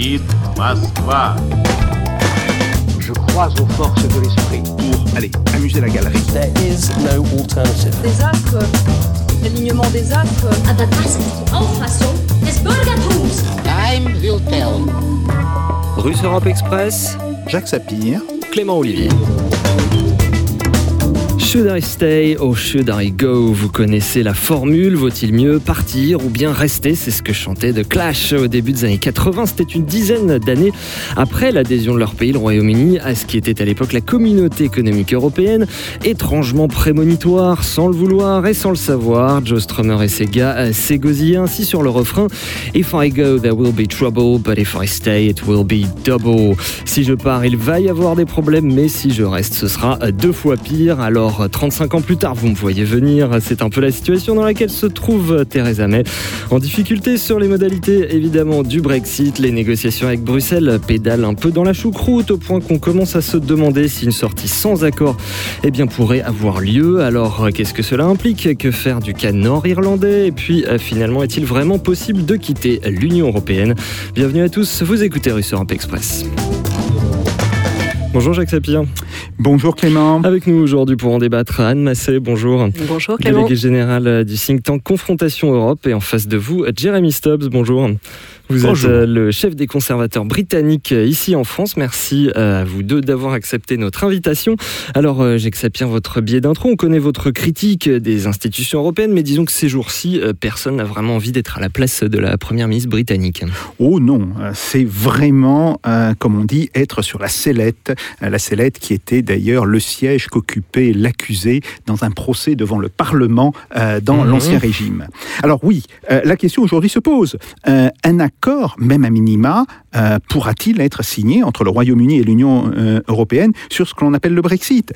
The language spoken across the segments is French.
Madrid, Je crois aux forces de l'esprit. Pour aller amuser la galerie. There is no alternative. Des actes, l'alignement des actes. Aber das ist Auffassung des Time will tell. Russe Europe Express. Jacques Sapir. Clément Olivier. Should I stay or should I go Vous connaissez la formule, vaut-il mieux partir ou bien rester? C'est ce que chantait The Clash au début des années 80. C'était une dizaine d'années après l'adhésion de leur pays, le Royaume-Uni, à ce qui était à l'époque la communauté économique européenne. Étrangement prémonitoire, sans le vouloir et sans le savoir, Joe Strummer et ses gars s'égosillaient ainsi sur le refrain If I go, there will be trouble, but if I stay, it will be double. Si je pars, il va y avoir des problèmes, mais si je reste, ce sera deux fois pire. Alors, 35 ans plus tard, vous me voyez venir, c'est un peu la situation dans laquelle se trouve Theresa May. En difficulté sur les modalités évidemment du Brexit, les négociations avec Bruxelles pédalent un peu dans la choucroute au point qu'on commence à se demander si une sortie sans accord eh pourrait avoir lieu. Alors qu'est-ce que cela implique? Que faire du cas nord-irlandais? Et puis finalement, est-il vraiment possible de quitter l'Union européenne? Bienvenue à tous, vous écoutez Russe Europe Express. Bonjour Jacques Sapir. Bonjour Clément. Avec nous aujourd'hui pour en débattre, Anne Massé, bonjour. Bonjour Clément. Délégué général du think tank Confrontation Europe et en face de vous, Jeremy Stubbs, bonjour. Vous Bonjour. êtes le chef des conservateurs britanniques ici en France. Merci à vous deux d'avoir accepté notre invitation. Alors, euh, Jacques Sapir, votre biais d'intro, on connaît votre critique des institutions européennes, mais disons que ces jours-ci, euh, personne n'a vraiment envie d'être à la place de la première ministre britannique. Oh non, euh, c'est vraiment, euh, comme on dit, être sur la sellette. Euh, La sellette qui était d'ailleurs le siège qu'occupait l'accusé dans un procès devant le Parlement euh, dans Mhm. l'Ancien Régime. Alors oui, euh, la question aujourd'hui se pose. Euh, un accord, même à minima, euh, pourra-t-il être signé entre le Royaume-Uni et l'Union euh, européenne sur ce que l'on appelle le Brexit?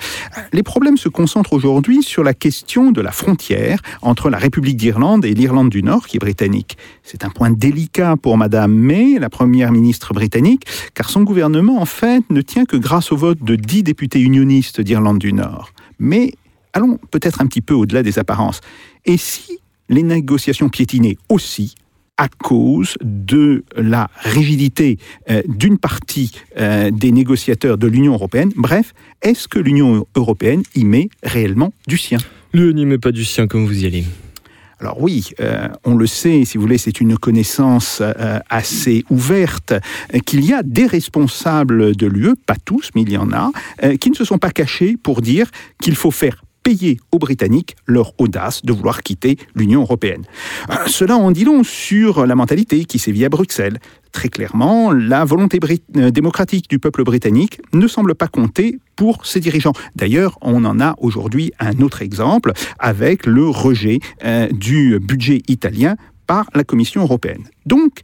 Les problèmes se concentrent aujourd'hui sur la question de la frontière entre la République d'Irlande et l'Irlande du Nord, qui est britannique. C'est un point délicat pour Madame May, la première ministre britannique, car son gouvernement, en fait, ne tient que grâce au vote de 10 députés unionistes d'Irlande du Nord. Mais allons peut-être un petit peu au-delà des apparences. Et si les négociations piétinaient aussi à cause de la rigidité euh, d'une partie euh, des négociateurs de l'Union européenne. Bref, est-ce que l'Union européenne y met réellement du sien? Le n'y met pas du sien comme vous y allez. alors oui, euh, on le sait, si vous voulez, c'est une connaissance euh, assez ouverte, euh, qu'il y a des responsables de l'UE, pas tous, mais il y en a, qui ne se sont pas cachés pour dire qu'il faut faire payer aux Britanniques leur audace de vouloir quitter l'Union européenne. Euh, cela en dit long sur la mentalité qui sévit à Bruxelles. Très clairement, la volonté euh, démocratique du peuple britannique ne semble pas compter pour ses dirigeants. D'ailleurs, on en a aujourd'hui un autre exemple avec le rejet euh, du budget italien par la Commission européenne. Donc,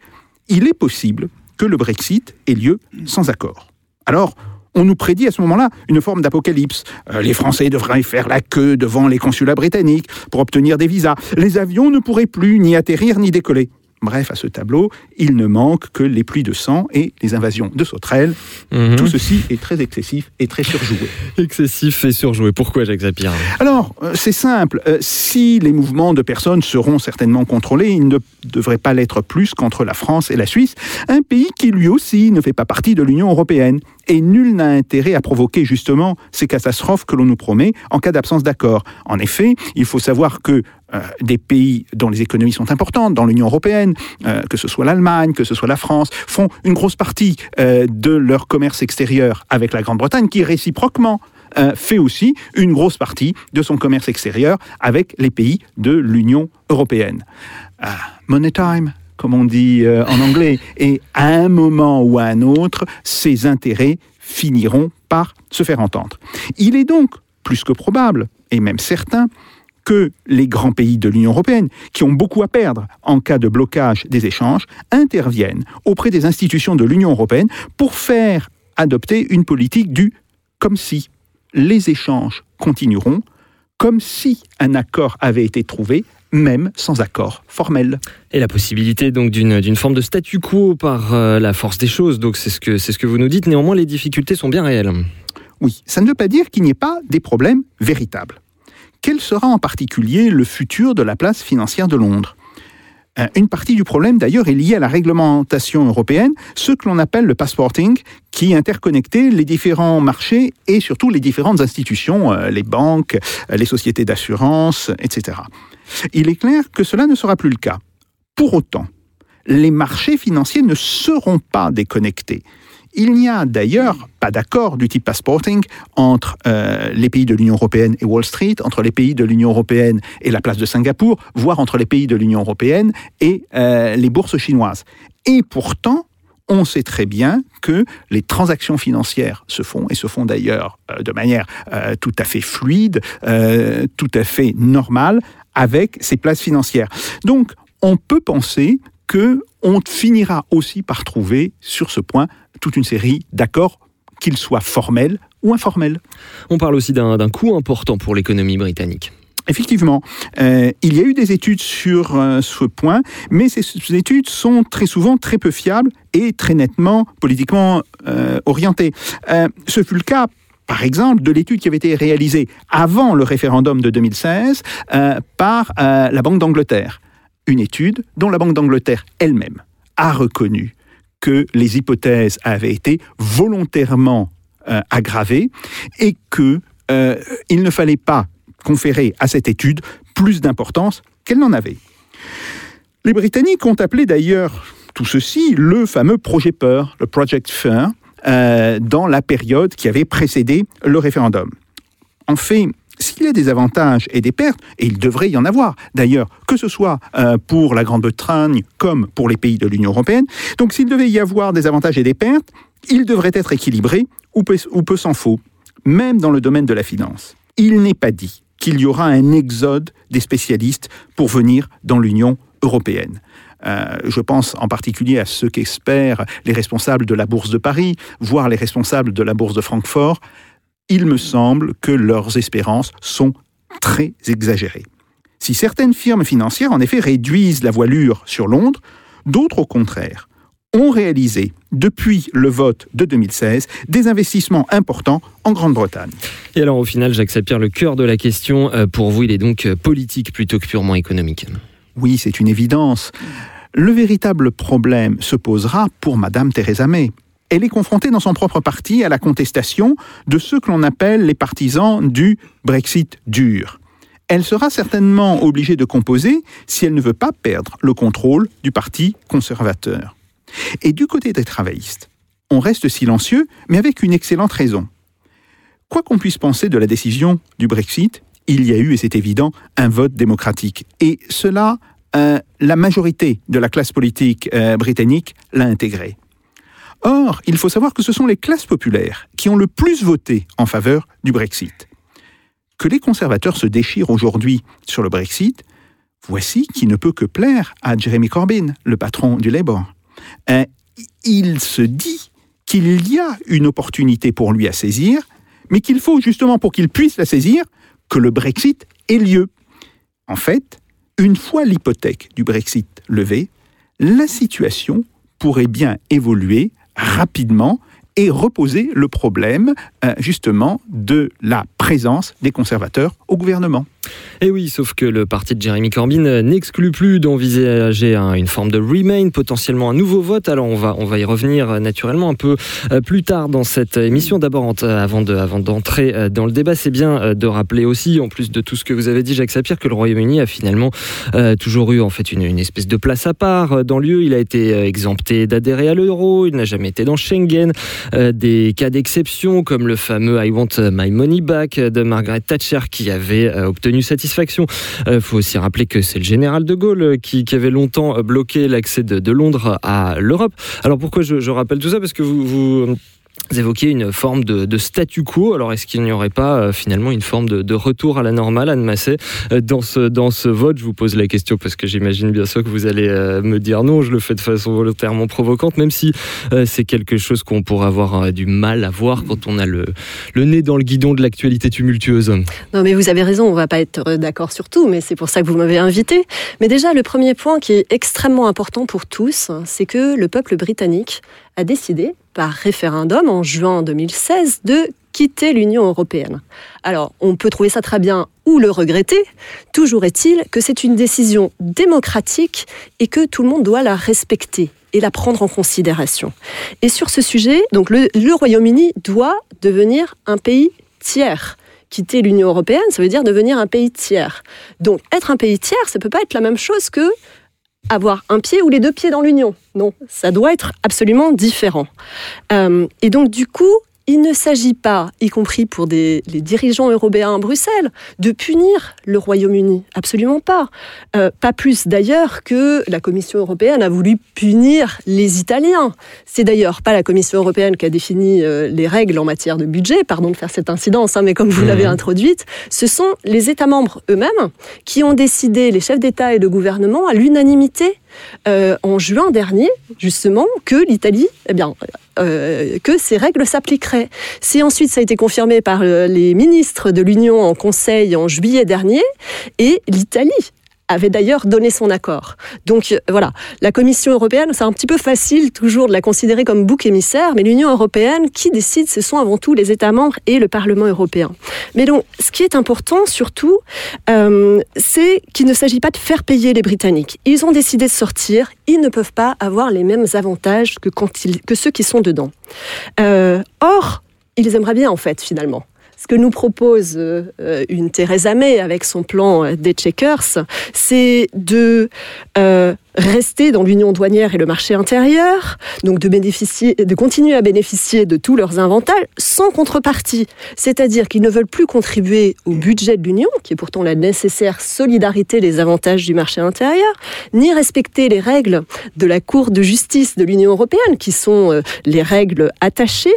il est possible que le Brexit ait lieu sans accord. Alors, on nous prédit à ce moment-là une forme d'apocalypse. Euh, les Français devraient faire la queue devant les consulats britanniques pour obtenir des visas. Les avions ne pourraient plus ni atterrir ni décoller. Bref, à ce tableau, il ne manque que les pluies de sang et les invasions de sauterelles. Mhm. Tout ceci est très excessif et très surjoué. Excessif et surjoué. Pourquoi Jacques Sapir Alors, euh, c'est simple. Euh, si les mouvements de personnes seront certainement contrôlés, ils ne devraient pas l'être plus qu'entre la France et la Suisse, un pays qui lui aussi ne fait pas partie de l'Union européenne. Et nul n'a intérêt à provoquer justement ces catastrophes que l'on nous promet en cas d'absence d'accord. En effet, il faut savoir que euh, des pays dont les économies sont importantes dans l'Union européenne, euh, que ce soit l'Allemagne, que ce soit la France, font une grosse partie euh, de leur commerce extérieur avec la Grande-Bretagne, qui réciproquement euh, fait aussi une grosse partie de son commerce extérieur avec les pays de l'Union européenne. Ah, money time, comme on dit euh, en anglais. Et à un moment ou à un autre, ces intérêts finiront par se faire entendre. Il est donc plus que probable, et même certain, que les grands pays de l'Union européenne, qui ont beaucoup à perdre en cas de blocage des échanges, interviennent auprès des institutions de l'Union européenne pour faire adopter une politique du comme si les échanges continueront, comme si un accord avait été trouvé, même sans accord formel. Et la possibilité donc d'une forme de statu quo par euh, la force des choses. Donc c'est ce que ce que vous nous dites. Néanmoins, les difficultés sont bien réelles. Oui, ça ne veut pas dire qu'il n'y ait pas des problèmes véritables. Quel sera en particulier le futur de la place financière de Londres? Une partie du problème, d'ailleurs, est liée à la réglementation européenne, ce que l'on appelle le passporting, qui interconnectait les différents marchés et surtout les différentes institutions, euh, les banques, euh, les sociétés d'assurance, etc. Il est clair que cela ne sera plus le cas. Pour autant, les marchés financiers ne seront pas déconnectés. Il n'y a d'ailleurs pas d'accord du type passporting entre euh, les pays de l'Union européenne et Wall Street, entre les pays de l'Union européenne et la place de Singapour, voire entre les pays de l'Union européenne et euh, les bourses chinoises. Et pourtant, on sait très bien que les transactions financières se font, et se font d'ailleurs euh, de manière tout à fait fluide, tout à fait normale, avec ces places financières. Donc, on peut penser que on finira aussi par trouver sur ce point toute une série d'accords, qu'ils soient formels ou informels. On parle aussi d'un coût important pour l'économie britannique. Effectivement, euh, il y a eu des études sur euh, ce point, mais ces, ces études sont très souvent très peu fiables et très nettement politiquement euh, orientées. Ce fut le cas par exemple, de l'étude qui avait été réalisée avant le référendum de 2016 euh, par euh, la Banque d'Angleterre. Une étude dont la Banque d'Angleterre elle-même a reconnu que les hypothèses avaient été volontairement euh, aggravées et que euh, il ne fallait pas conférer à cette étude plus d'importance qu'elle n'en avait. Les Britanniques ont appelé d'ailleurs tout ceci le fameux projet peur, le Project Fear, euh, dans la période qui avait précédé le référendum. En fait, s'il y a des avantages et des pertes, et il devrait y en avoir d'ailleurs, que ce soit euh, pour la Grande-Bretagne comme pour les pays de l'Union européenne, donc s'il devait y avoir des avantages et des pertes, il devrait être équilibré ou peu, s'en faut, même dans le domaine de la finance. Il n'est pas dit qu'il y aura un exode des spécialistes pour venir dans l'Union européenne. Euh, je pense en particulier à ceux qu'espèrent les responsables de la Bourse de Paris, voire les responsables de la Bourse de Francfort. Il me semble que leurs espérances sont très exagérées. Si certaines firmes financières, en effet, réduisent la voilure sur Londres, d'autres, au contraire, ont réalisé, depuis le vote de 2016, des investissements importants en Grande-Bretagne. Et alors au final, Jacques Sapir, le cœur de la question, euh, pour vous, il est donc euh, politique plutôt que purement économique. Oui, c'est une évidence. Le véritable problème se posera pour Madame Theresa May. Elle est confrontée dans son propre parti à la contestation de ceux que l'on appelle les partisans du Brexit dur. Elle sera certainement obligée de composer si elle ne veut pas perdre le contrôle du Parti conservateur. Et du côté des travaillistes, on reste silencieux, mais avec une excellente raison. Quoi qu'on puisse penser de la décision du Brexit, il y a eu, et c'est évident, un vote démocratique. Et cela, euh, la majorité de la classe politique euh, britannique l'a intégré. Or, il faut savoir que ce sont les classes populaires qui ont le plus voté en faveur du Brexit. Que les conservateurs se déchirent aujourd'hui sur le Brexit, voici qui ne peut que plaire à Jeremy Corbyn, le patron du Labour. Euh, il se dit qu'il y a une opportunité pour lui à saisir, mais qu'il faut justement pour qu'il puisse la saisir que le Brexit ait lieu. En fait, une fois l'hypothèque du Brexit levée, la situation pourrait bien évoluer rapidement et reposer le problème euh, justement de la présence des conservateurs au gouvernement. Et oui, sauf que le parti de Jeremy Corbyn n'exclut plus d'envisager un- une forme de remain, potentiellement un nouveau vote. Alors on va, on va y revenir euh, naturellement un peu euh, plus tard dans cette émission. D'abord, avant de- avant d'entrer dans le débat, c'est bien de rappeler aussi, en plus de tout ce que vous avez dit, Jacques Sapir, que le Royaume-Uni a finalement toujours eu en fait une, espèce de place à part dans l'UE. Il a été exempté d'adhérer à l'euro, il n'a jamais été dans Schengen. Euh, des cas d'exception comme le fameux I want my money back de Margaret Thatcher qui avait euh, obtenu satisfaction. Il faut aussi rappeler que c'est le général de Gaulle euh, qui, qui avait longtemps euh, bloqué l'accès de, de Londres à l'Europe. Alors pourquoi je, je rappelle tout ça? Parce que vous... vous évoquiez une forme de, statu quo. Alors, est-ce qu'il n'y aurait pas euh, finalement une forme de, retour à la normale, Anne Massé, euh, dans ce, dans ce vote? Je vous pose la question parce que j'imagine bien sûr que vous allez euh, me dire non, je le fais de façon volontairement provocante, même si c'est quelque chose qu'on pourrait avoir du mal à voir quand on a le, nez dans le guidon de l'actualité tumultueuse. Non, mais vous avez raison, on va pas être d'accord sur tout, mais c'est pour ça que vous m'avez invité. Mais déjà, le premier point qui est extrêmement important pour tous, c'est que le peuple britannique a décidé, par référendum en juin 2016, de quitter l'Union européenne. Alors, on peut trouver ça très bien ou le regretter. Toujours est-il que c'est une décision démocratique et que tout le monde doit la respecter et la prendre en considération. Et sur ce sujet, donc le, le Royaume-Uni doit devenir un pays tiers. Quitter l'Union européenne, ça veut dire devenir un pays tiers. Donc, être un pays tiers, ça peut pas être la même chose que avoir un pied ou les deux pieds dans l'Union. Non, ça doit être absolument différent. Euh, et donc, du coup, il ne s'agit pas, y compris pour des, les dirigeants européens à Bruxelles, de punir le Royaume-Uni. Absolument pas. Euh, pas plus d'ailleurs que la Commission européenne a voulu punir les Italiens. C'est d'ailleurs pas la Commission européenne qui a défini euh, les règles en matière de budget, pardon de faire cette incidence, hein, mais comme vous l'avez introduite, ce sont les États membres eux-mêmes qui ont décidé, les chefs d'État et de gouvernement, à l'unanimité, euh, en juin dernier, justement, que l'Italie, eh bien, euh, que ces règles s'appliqueraient. Si ensuite ça a été confirmé par euh, les ministres de l'Union en Conseil en juillet dernier, et l'Italie avait d'ailleurs donné son accord. Donc euh, voilà, la Commission européenne, c'est un petit peu facile toujours de la considérer comme bouc émissaire, mais l'Union européenne, qui décide, ce sont avant tout les États membres et le Parlement européen. Mais donc, ce qui est important surtout, euh, c'est qu'il ne s'agit pas de faire payer les Britanniques. Ils ont décidé de sortir, ils ne peuvent pas avoir les mêmes avantages que, ceux qui sont dedans. Euh, or, ils aimeraient bien en fait finalement. Ce que nous propose euh, une Theresa May avec son plan des checkers, c'est de euh, rester dans l'union douanière et le marché intérieur, donc de bénéficier, de continuer à bénéficier de tous leurs avantages sans contrepartie. C'est-à-dire qu'ils ne veulent plus contribuer au budget de l'Union, qui est pourtant la nécessaire solidarité des avantages du marché intérieur, ni respecter les règles de la Cour de justice de l'Union européenne, qui sont euh, les règles attachées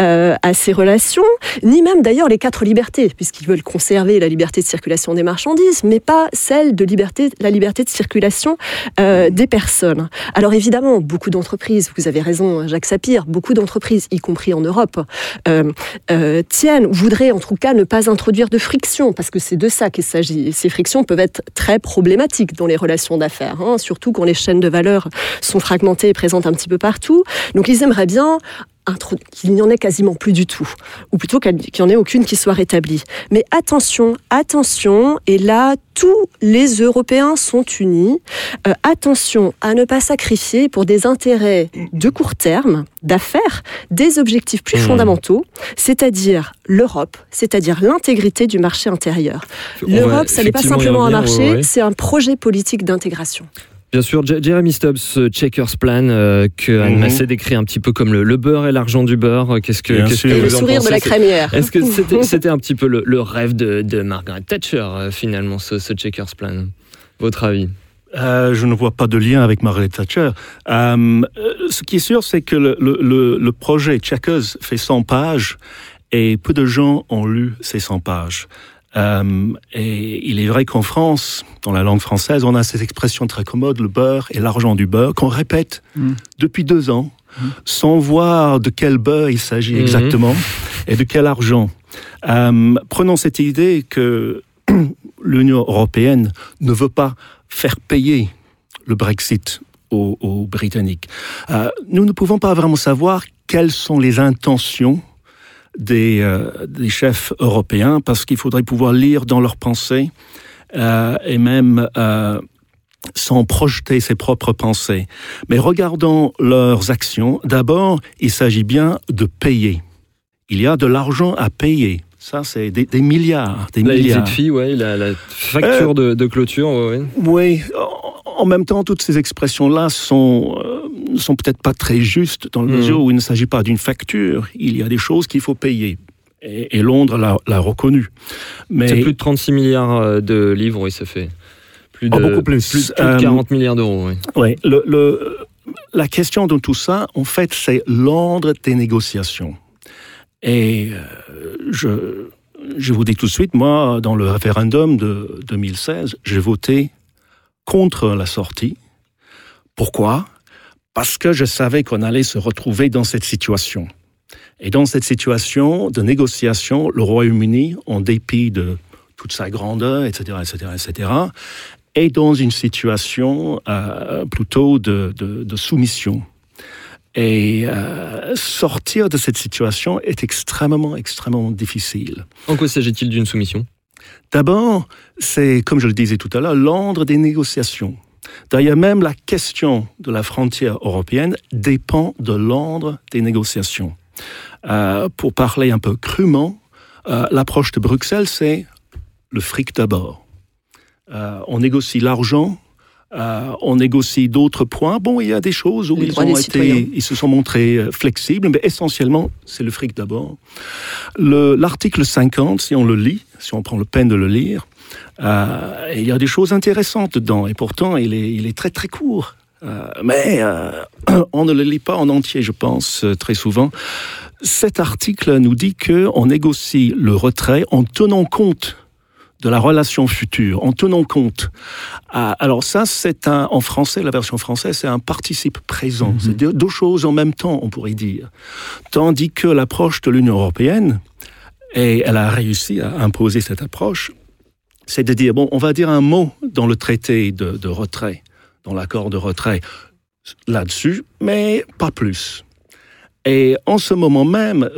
euh, à ces relations, ni même d'ailleurs les quatre libertés, puisqu'ils veulent conserver la liberté de circulation des marchandises, mais pas celle de liberté, la liberté de circulation euh, des personnes. Alors évidemment, beaucoup d'entreprises, vous avez raison Jacques Sapir, beaucoup d'entreprises, y compris en Europe, euh, euh, tiennent, voudraient en tout cas ne pas introduire de friction, parce que c'est de ça qu'il s'agit. Ces frictions peuvent être très problématiques dans les relations d'affaires, hein, surtout quand les chaînes de valeur sont fragmentées et présentes un petit peu partout. Donc ils aimeraient bien qu'il n'y en ait quasiment plus du tout, ou plutôt qu'il n'y en ait aucune qui soit rétablie. Mais attention, attention, et là, tous les Européens sont unis. Euh, attention à ne pas sacrifier pour des intérêts de court terme, d'affaires, des objectifs plus Mmh. fondamentaux, c'est-à-dire l'Europe, c'est-à-dire l'intégrité du marché intérieur. L'Europe, ça n'est pas simplement un marché, ouais, ouais. c'est un projet politique d'intégration. Bien sûr, J- Jeremy Stubbs, ce Checkers Plan euh, que Anne Mhm. Massé décrit un petit peu comme le, le beurre et l'argent du beurre. Qu'est-ce que, Bien qu'est-ce que Et le en sourire de la crémière. Est-ce que c'était, c'était un petit peu le, le rêve de, de Margaret Thatcher, euh, finalement, ce, ce Checkers Plan? Votre avis? Euh, je ne vois pas de lien avec Margaret Thatcher. Euh, euh, ce qui est sûr, c'est que le- le projet Checkers fait 100 pages et peu de gens ont lu ces 100 pages. Euh, et il est vrai qu'en France, dans la langue française, on a cette expression très commode, le beurre et l'argent du beurre, qu'on répète Mm. depuis deux ans, sans voir de quel beurre il s'agit Mhm. exactement et de quel argent. Euh, prenons cette idée que l'Union européenne ne veut pas faire payer le Brexit aux, aux Britanniques. Euh, nous ne pouvons pas vraiment savoir quelles sont les intentions des, euh, des chefs européens parce qu'il faudrait pouvoir lire dans leurs pensées euh, et même euh, sans projeter ses propres pensées. Mais regardons leurs actions. D'abord, il s'agit bien de payer. Il y a de l'argent à payer. Ça, c'est des, des milliards, des La milliards. fee, ouais, la, la facture de, de clôture, ouais, ouais. Oui, en- même temps, toutes ces expressions-là sont, euh, ne sont peut-être pas très justes dans le Mhm. mesure où il ne s'agit pas d'une facture. Il y a des choses qu'il faut payer. Et, et Londres l'a l'a reconnu. Mais C'est plus de 36 milliards euh, de livres, oui, ça fait. Plus de, Oh, beaucoup plus. Plus, plus Euh, de 40 milliards d'euros, oui. ouais, le, le- la question de tout ça, en fait, c'est l'ordre des négociations. Et euh, je, je vous dis tout de suite, moi, dans le référendum de 2016, j'ai voté contre la sortie. Pourquoi? Parce que je savais qu'on allait se retrouver dans cette situation. Et dans cette situation de négociation, le Royaume-Uni, en dépit de toute sa grandeur, etc., etc., etc., est dans une situation euh, plutôt de, soumission. Et euh, sortir de cette situation est extrêmement, extrêmement difficile. En quoi s'agit-il d'une soumission? D'abord, c'est, comme je le disais tout à l'heure, l'ordre des négociations. D'ailleurs, même la question de la frontière européenne dépend de l'ordre des négociations. Euh, pour parler un peu crûment, euh, l'approche de Bruxelles, c'est le fric d'abord. Euh, on négocie l'argent, euh, on négocie d'autres points. Bon, il y a des choses où Les ils, ont été, citoyens. ils se sont montrés euh, flexibles, mais essentiellement, c'est le fric d'abord. Le- L'article 50, si on le lit, si on prend le peine de le lire, euh, il y a des choses intéressantes dedans, et pourtant, il est, il est très très court. Euh, mais on ne le lit pas en entier, je pense, très souvent. Cet article nous dit que on négocie le retrait en tenant compte de la relation future, en tenant compte. Alors ça, c'est un, en français, la version française, c'est un participe présent. C'est deux, deux choses en même temps, on pourrait dire. Tandis que l'approche de l'Union européenne, et elle a réussi à imposer cette approche, c'est de dire, bon, on va dire un mot dans le traité de, de retrait, dans l'accord de retrait, là-dessus, mais pas plus. Et en ce moment même,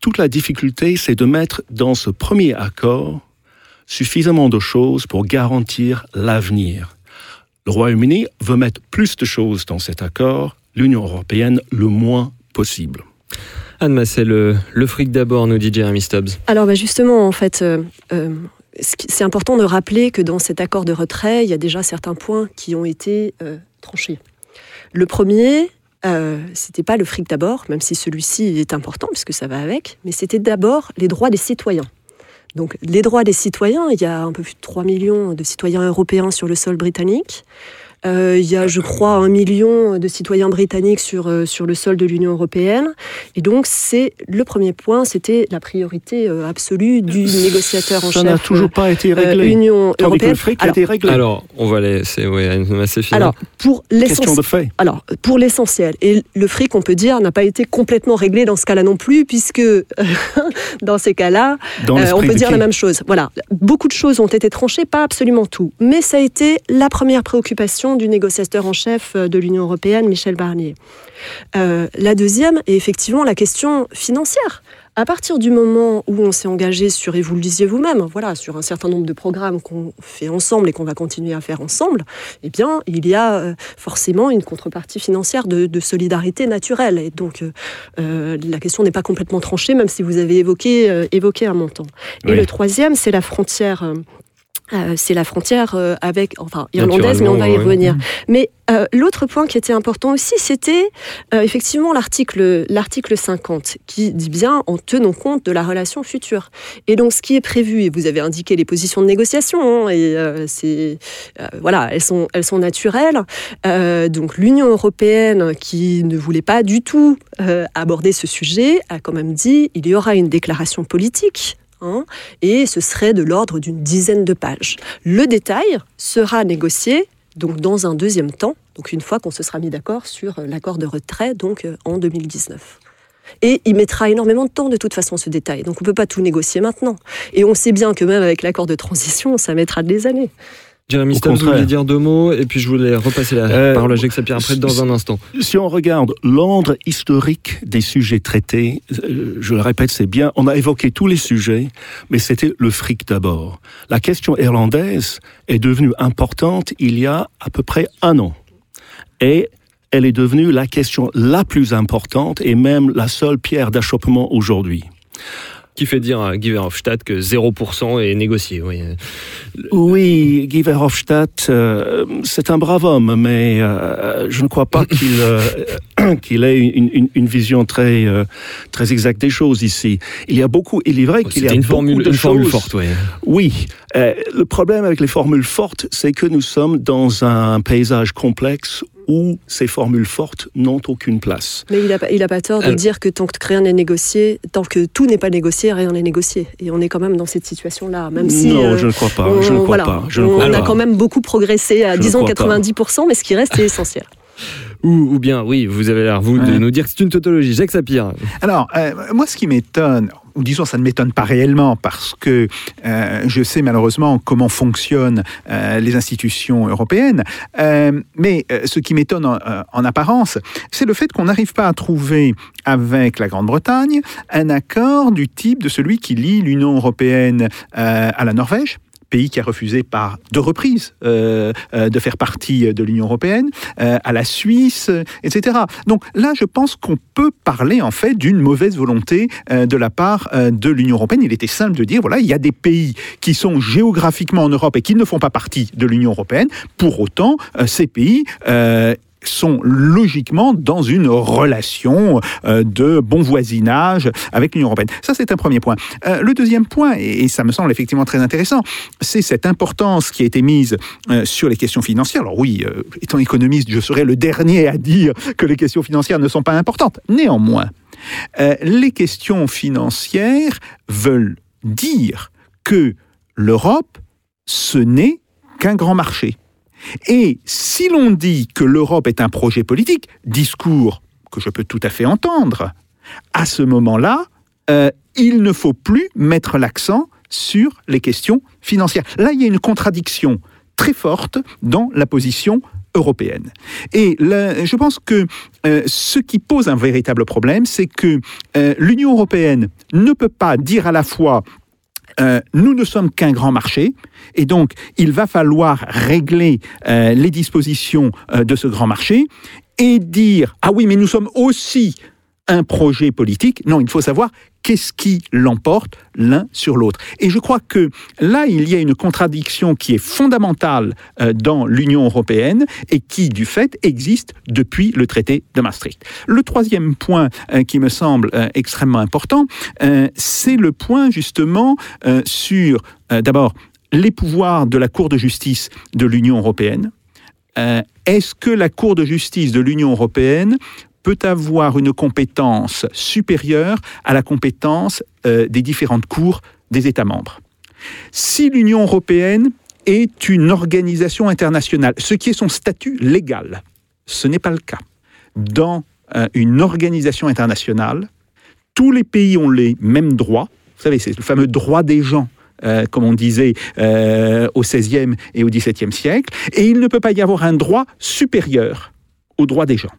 toute la difficulté, c'est de mettre dans ce premier accord suffisamment de choses pour garantir l'avenir. Le Royaume-Uni veut mettre plus de choses dans cet accord, l'Union européenne le moins possible. Anne Massé, le, le fric d'abord, nous dit Jeremy Stubbs. Alors bah, justement, en fait, euh, euh, c'est important de rappeler que dans cet accord de retrait, il y a déjà certains points qui ont été euh, tranchés. Le premier, euh, c'était pas le fric d'abord, même si celui-ci est important puisque ça va avec, mais c'était d'abord les droits des citoyens. Donc les droits des citoyens, il y a un peu plus de 3 millions de citoyens européens sur le sol britannique. Euh, il y a, je crois, un million de citoyens britanniques sur, euh, sur le sol de l'Union européenne. Et donc, c'est le premier point, c'était la priorité euh, absolue du négociateur en Ça chef. n'a toujours pas été euh, réglé. Union Tandis que européenne. le fric a Alors, été réglé. Alors, on va laisser ouais, Anne Massé finir. alors, pour Question l'essentiel. de fait. Alors, pour l'essentiel, et le fric, on peut dire, n'a pas été complètement réglé dans ce cas-là non plus, puisque dans ces cas-là, euh, on peut dire qui la même chose. Voilà, beaucoup de choses ont été tranchées, pas absolument tout, mais ça a été la première préoccupation du négociateur en chef euh, de l'Union européenne, Michel Barnier. Euh, la deuxième est effectivement la question financière. À partir du moment où on s'est engagé sur, et vous le disiez vous-même, voilà, sur un certain nombre de programmes qu'on fait ensemble et qu'on va continuer à faire ensemble, eh bien, il y a euh, forcément une contrepartie financière de, de solidarité naturelle. Et donc, euh, la question n'est pas complètement tranchée, même si vous avez évoqué, euh, évoqué un montant. Et Oui. le troisième, c'est la frontière. Euh, c'est la frontière euh, avec, enfin, irlandaise, mais on va y ouais. revenir. Mais euh, l'autre point qui était important aussi, c'était euh, effectivement l'article l'article 50 qui dit bien en tenant compte de la relation future. Et donc ce qui est prévu, et vous avez indiqué les positions de négociation, hein, et euh, c'est euh, voilà, elles sont elles sont naturelles. Euh, donc l'Union européenne qui ne voulait pas du tout euh, aborder ce sujet a quand même dit il y aura une déclaration politique. Et ce serait de l'ordre d'une dizaine de pages. Le détail sera négocié donc dans un deuxième temps, donc une fois qu'on se sera mis d'accord sur euh, l'accord de retrait, donc euh, en 2019. Et il mettra énormément de temps de toute façon ce détail, donc on ne peut pas tout négocier maintenant. Et on sait bien que même avec l'accord de transition, ça mettra des années. Jeremy Stubbs, voulez dire deux mots, et puis je voulais repasser la Euh, parole à Jacques Sapir après dans un instant. Si on regarde l'ordre historique des sujets traités, euh, je le répète, c'est bien, on a évoqué tous les sujets, mais c'était le fric d'abord. La question irlandaise est devenue importante il y a à peu près un an. Et elle est devenue la question la plus importante et même la seule pierre d'achoppement aujourd'hui. Qui fait dire à Guy Verhofstadt que 0% est négocié. Oui. Oui, Guy Verhofstadt, euh, c'est un brave homme, mais euh, je ne crois pas qu'il euh, qu'il ait une, une- une vision très très exacte des choses ici. Il y a beaucoup, il est vrai qu'il y a une beaucoup formule, de une formule forte, oui. Oui, le problème avec les formules fortes, c'est que nous sommes dans un paysage complexe où ces formules fortes n'ont aucune place. Mais il n'a pas, il a pas tort de Alors- dire que tant que rien n'est négocié, tant que tout n'est pas négocié, rien n'est négocié. Et on est quand même dans cette situation-là, même si. non, euh, je ne crois pas. on, je ne crois voilà, pas. Je ne on crois a pas. quand même beaucoup progressé à, Je disons, crois pas. 90%, mais ce qui reste est essentiel. Ou, ou bien, oui, vous avez l'air, vous, de nous dire que c'est une tautologie. Jacques Sapir. Alors, euh, moi, ce qui m'étonne, ou disons ça ne m'étonne pas réellement parce que euh, je sais malheureusement comment fonctionnent euh, les institutions européennes. Euh, mais euh, ce qui m'étonne en, euh, en apparence, c'est le fait qu'on n'arrive pas à trouver avec la Grande-Bretagne un accord du type de celui qui lie l'Union européenne à la Norvège pays qui a refusé par deux reprises euh, euh, de faire partie de l'Union européenne, euh, à la Suisse, etc. Donc là, je pense qu'on peut parler en fait d'une mauvaise volonté de la part de l'Union européenne. Il était simple de dire voilà, il y a des pays qui sont géographiquement en Europe et qui ne font pas partie de l'Union européenne. Pour autant, ces pays sont logiquement dans une relation euh, de bon voisinage avec l'Union européenne. Ça, c'est un premier point. Euh, le deuxième point, et, ça me semble effectivement très intéressant, c'est cette importance qui a été mise euh, sur les questions financières. Alors oui, étant économiste, je serais le dernier à dire que les questions financières ne sont pas importantes. Néanmoins, les questions financières veulent dire que l'Europe, ce n'est qu'un grand marché. Et si l'on dit que l'Europe est un projet politique, discours que je peux tout à fait entendre, à ce moment-là, euh, il ne faut plus mettre l'accent sur les questions financières. Là, il y a une contradiction très forte dans la position européenne. Et je pense que euh, ce qui pose un véritable problème, c'est que euh, l'Union européenne ne peut pas dire à la fois euh, nous ne sommes qu'un grand marché, et donc il va falloir régler euh, les dispositions euh, de ce grand marché et dire ah oui, mais nous sommes aussi un projet politique. Non, il faut savoir qu'est-ce qui l'emporte l'un sur l'autre. Et je crois que là, il y a une contradiction qui est fondamentale euh, dans l'Union européenne et qui, du fait, existe depuis le traité de Maastricht. Le troisième point euh, qui me semble euh, extrêmement important, c'est le point justement sur, d'abord, les pouvoirs de la Cour de justice de l'Union européenne. Est-ce que la Cour de justice de l'Union européenne peut avoir une compétence supérieure à la compétence euh, des différentes cours des États membres. Si l'Union européenne est une organisation internationale, ce qui est son statut légal, ce n'est pas le cas. Dans euh, une organisation internationale, tous les pays ont les mêmes droits. Vous savez, c'est le fameux droit des gens. euh, comme on disait au XVIe et au XVIIe siècle, et il ne peut pas y avoir un droit supérieur au droit des gens.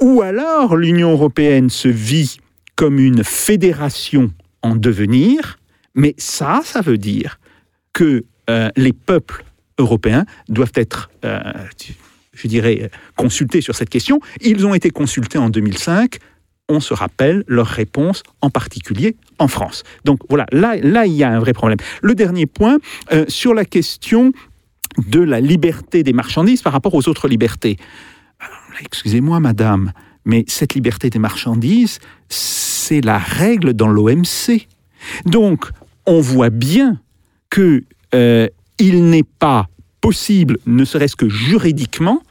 Ou alors l'Union européenne se vit comme une fédération en devenir, mais ça, ça veut dire que euh, les peuples européens doivent être, euh, je dirais, consultés sur cette question. Ils ont été consultés en 2005. On se rappelle leur réponse, en particulier en France. Donc voilà, là, là il y a un vrai problème. Le dernier point, euh, sur la question de la liberté des marchandises par rapport aux autres libertés. Excusez-moi, madame, mais cette liberté des marchandises, c'est la règle dans l'OMC. Donc, on voit bien que euh, il n'est pas possible, ne serait-ce que juridiquement,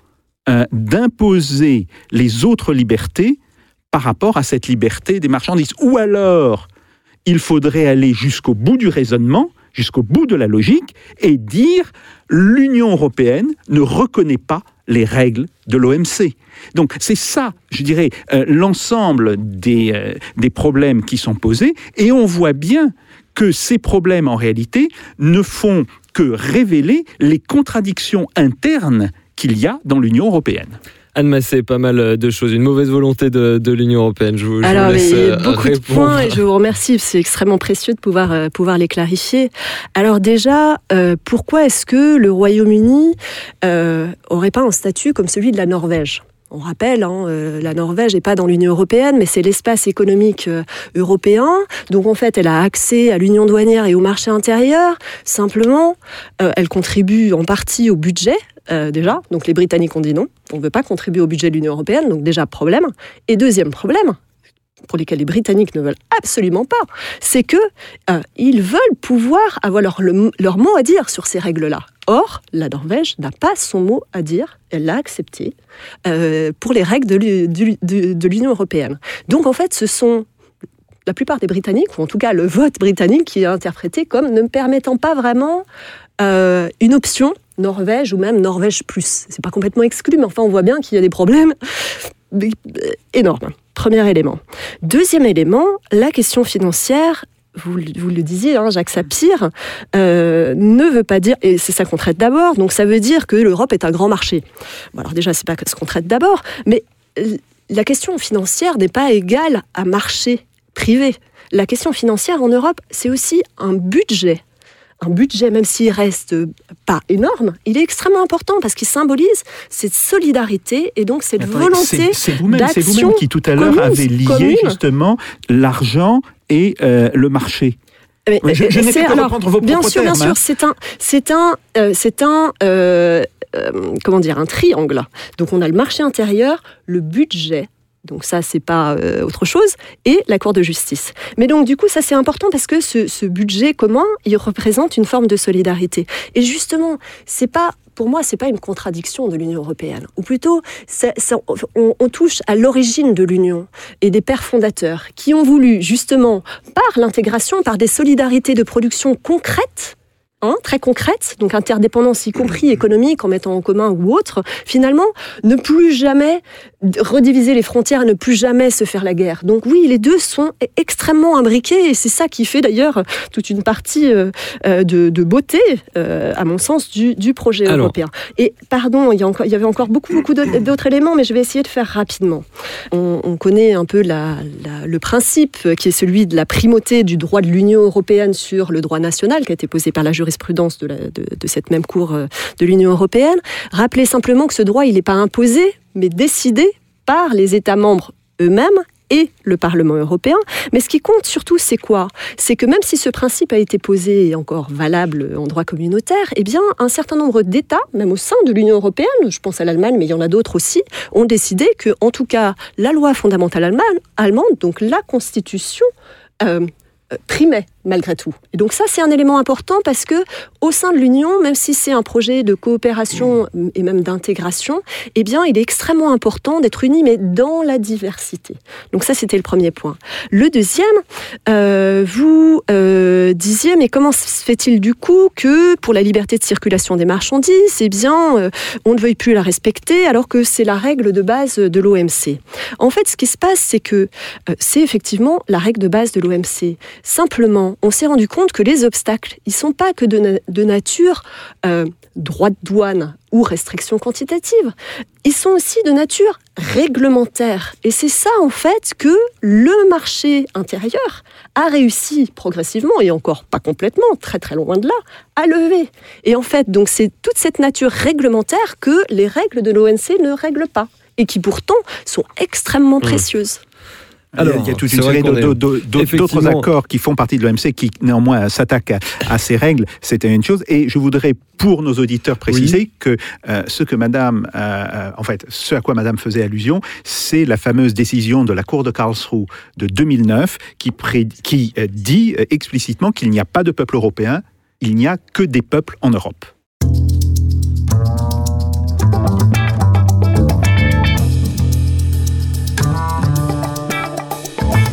euh, d'imposer les autres libertés par rapport à cette liberté des marchandises. Ou alors, il faudrait aller jusqu'au bout du raisonnement, jusqu'au bout de la logique, et dire l'Union européenne ne reconnaît pas les règles de l'OMC. Donc c'est ça, je dirais, euh, l'ensemble des, euh, des problèmes qui sont posés, et on voit bien que ces problèmes, en réalité, ne font que révéler les contradictions internes qu'il y a dans l'Union européenne. Anne Massé, pas mal de choses. Une mauvaise volonté de, de l'Union européenne. Je vous, je Alors, vous laisse mais euh, beaucoup de points et je vous remercie. C'est extrêmement précieux de pouvoir, euh, pouvoir les clarifier. Alors déjà, euh, pourquoi est-ce que le Royaume-Uni euh, aurait pas un statut comme celui de la Norvège? On rappelle, hein, euh, la Norvège n'est pas dans l'Union européenne, mais c'est l'espace économique euh, européen. Donc en fait, elle a accès à l'union douanière et au marché intérieur. Simplement, euh, elle contribue en partie au budget euh, déjà. Donc les Britanniques ont dit non, on ne veut pas contribuer au budget de l'Union européenne. Donc déjà problème. Et deuxième problème, pour lesquels les Britanniques ne veulent absolument pas, c'est que euh, ils veulent pouvoir avoir leur, le- leur mot à dire sur ces règles-là. Or, la Norvège n'a pas son mot à dire, elle l'a accepté euh, pour les règles de l'Union européenne. Donc en fait, ce sont la plupart des Britanniques, ou en tout cas le vote britannique, qui est interprété comme ne permettant pas vraiment une option Norvège ou même Norvège plus. C'est pas complètement exclu, mais enfin on voit bien qu'il y a des problèmes énormes. Premier élément. Deuxième élément, la question financière vous, vous, le disiez, hein, Jacques Sapir, euh, ne veut pas dire, et c'est ça qu'on traite d'abord, donc ça veut dire que l'Europe est un grand marché. Bon, alors déjà, c'est pas ce qu'on traite d'abord, mais la question financière n'est pas égale à marché privé. La question financière en Europe, c'est aussi un budget un budget, même s'il reste pas énorme, il est extrêmement important parce qu'il symbolise cette solidarité et donc cette volonté C'est vous-même vous qui tout à l'heure avez lié justement l'argent et euh, le marché. Mais, je, je n'ai pas reprendre vos Bien sûr, bien sûr, hein. c'est un, c'est un, euh, c'est un, euh, euh, comment dire, un triangle. Donc on a le marché intérieur, le budget, donc ça, c'est pas euh, autre chose, et la Cour de justice. Mais donc du coup, ça c'est important parce que ce, ce, budget commun, il représente une forme de solidarité. Et justement, c'est pas pour moi, c'est pas une contradiction de l'Union européenne, ou plutôt, ça, ça, on, on, touche à l'origine de l'Union et des pères fondateurs qui ont voulu justement, par l'intégration, par des solidarités de production concrètes, Hein, très concrètes, donc interdépendance y compris économique en mettant en commun ou autre, finalement, ne plus jamais rediviser les frontières, ne plus jamais se faire la guerre. Donc oui, les deux sont extrêmement imbriqués et c'est ça qui fait d'ailleurs toute une partie euh, euh, de, de, beauté, euh, à mon sens, du, du projet Alors. européen. Et pardon, il y, a encore, il y avait encore beaucoup, beaucoup d'autres éléments, mais je vais essayer de faire rapidement. On, on connaît un peu la, la, le principe qui est celui de la primauté du droit de l'Union européenne sur le droit national, qui a été posé par la de, cette même Cour de l'Union européenne. Rappelez simplement que ce droit, il n'est pas imposé, mais décidé par les États membres eux-mêmes et le Parlement européen. Mais ce qui compte surtout, c'est quoi? C'est que même si ce principe a été posé et encore valable en droit communautaire, eh bien, un certain nombre d'États, même au sein de l'Union européenne, je pense à l'Allemagne, mais il y en a d'autres aussi, ont décidé que, en tout cas, la loi fondamentale allemande, donc la Constitution, euh, primait malgré tout. Et donc ça, c'est un élément important parce que au sein de l'Union, même si c'est un projet de coopération et même d'intégration, eh bien, il est extrêmement important d'être unis, mais dans la diversité. Donc ça, c'était le premier point. Le deuxième, euh, vous euh, disiez, mais comment se fait-il du coup que pour la liberté de circulation des marchandises, eh bien, euh, on ne veuille plus la respecter alors que c'est la règle de base de l'OMC En fait, ce qui se passe, c'est que c'est effectivement la règle de base de l'OMC. Simplement, on s'est rendu compte que les obstacles, ils sont pas que de, na de nature euh, droit de douane ou restriction quantitative, ils sont aussi de nature réglementaire. Et c'est ça, en fait, que le marché intérieur a réussi progressivement, et encore pas complètement, très très loin de là, à lever. Et en fait, donc c'est toute cette nature réglementaire que les règles de l'ONC ne règlent pas, et qui pourtant sont extrêmement mmh. précieuses. Alors, il y a toute une série d'autres accords qui font partie de l'OMC qui néanmoins s'attaquent à, à, ces règles. C'était une chose. Et je voudrais, pour nos auditeurs, préciser oui. que euh, ce que Madame, euh, en fait, ce à quoi Madame faisait allusion, c'est la fameuse décision de la Cour de Karlsruhe de 2009 qui, pré qui euh, dit explicitement qu'il n'y a pas de peuple européen, il n'y a que des peuples en Europe.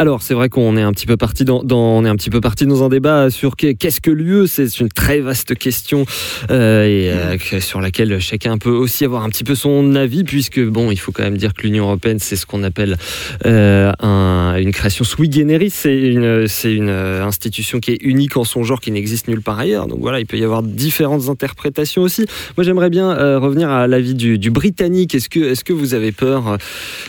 Alors, c'est vrai qu'on est un petit peu parti dans, on est un petit peu parti dans un débat sur qu'est-ce que l'UE. C'est une très vaste question euh, euh, sur laquelle chacun peut aussi avoir un petit peu son avis, puisque bon, il faut quand même dire que l'Union européenne, c'est ce qu'on appelle euh, un, une création sui generis. C'est une, c'est une institution qui est unique en son genre, qui n'existe nulle part ailleurs. Donc voilà, il peut y avoir différentes interprétations aussi. Moi, j'aimerais bien revenir à l'avis du, du britannique. Est-ce que, est-ce que vous avez peur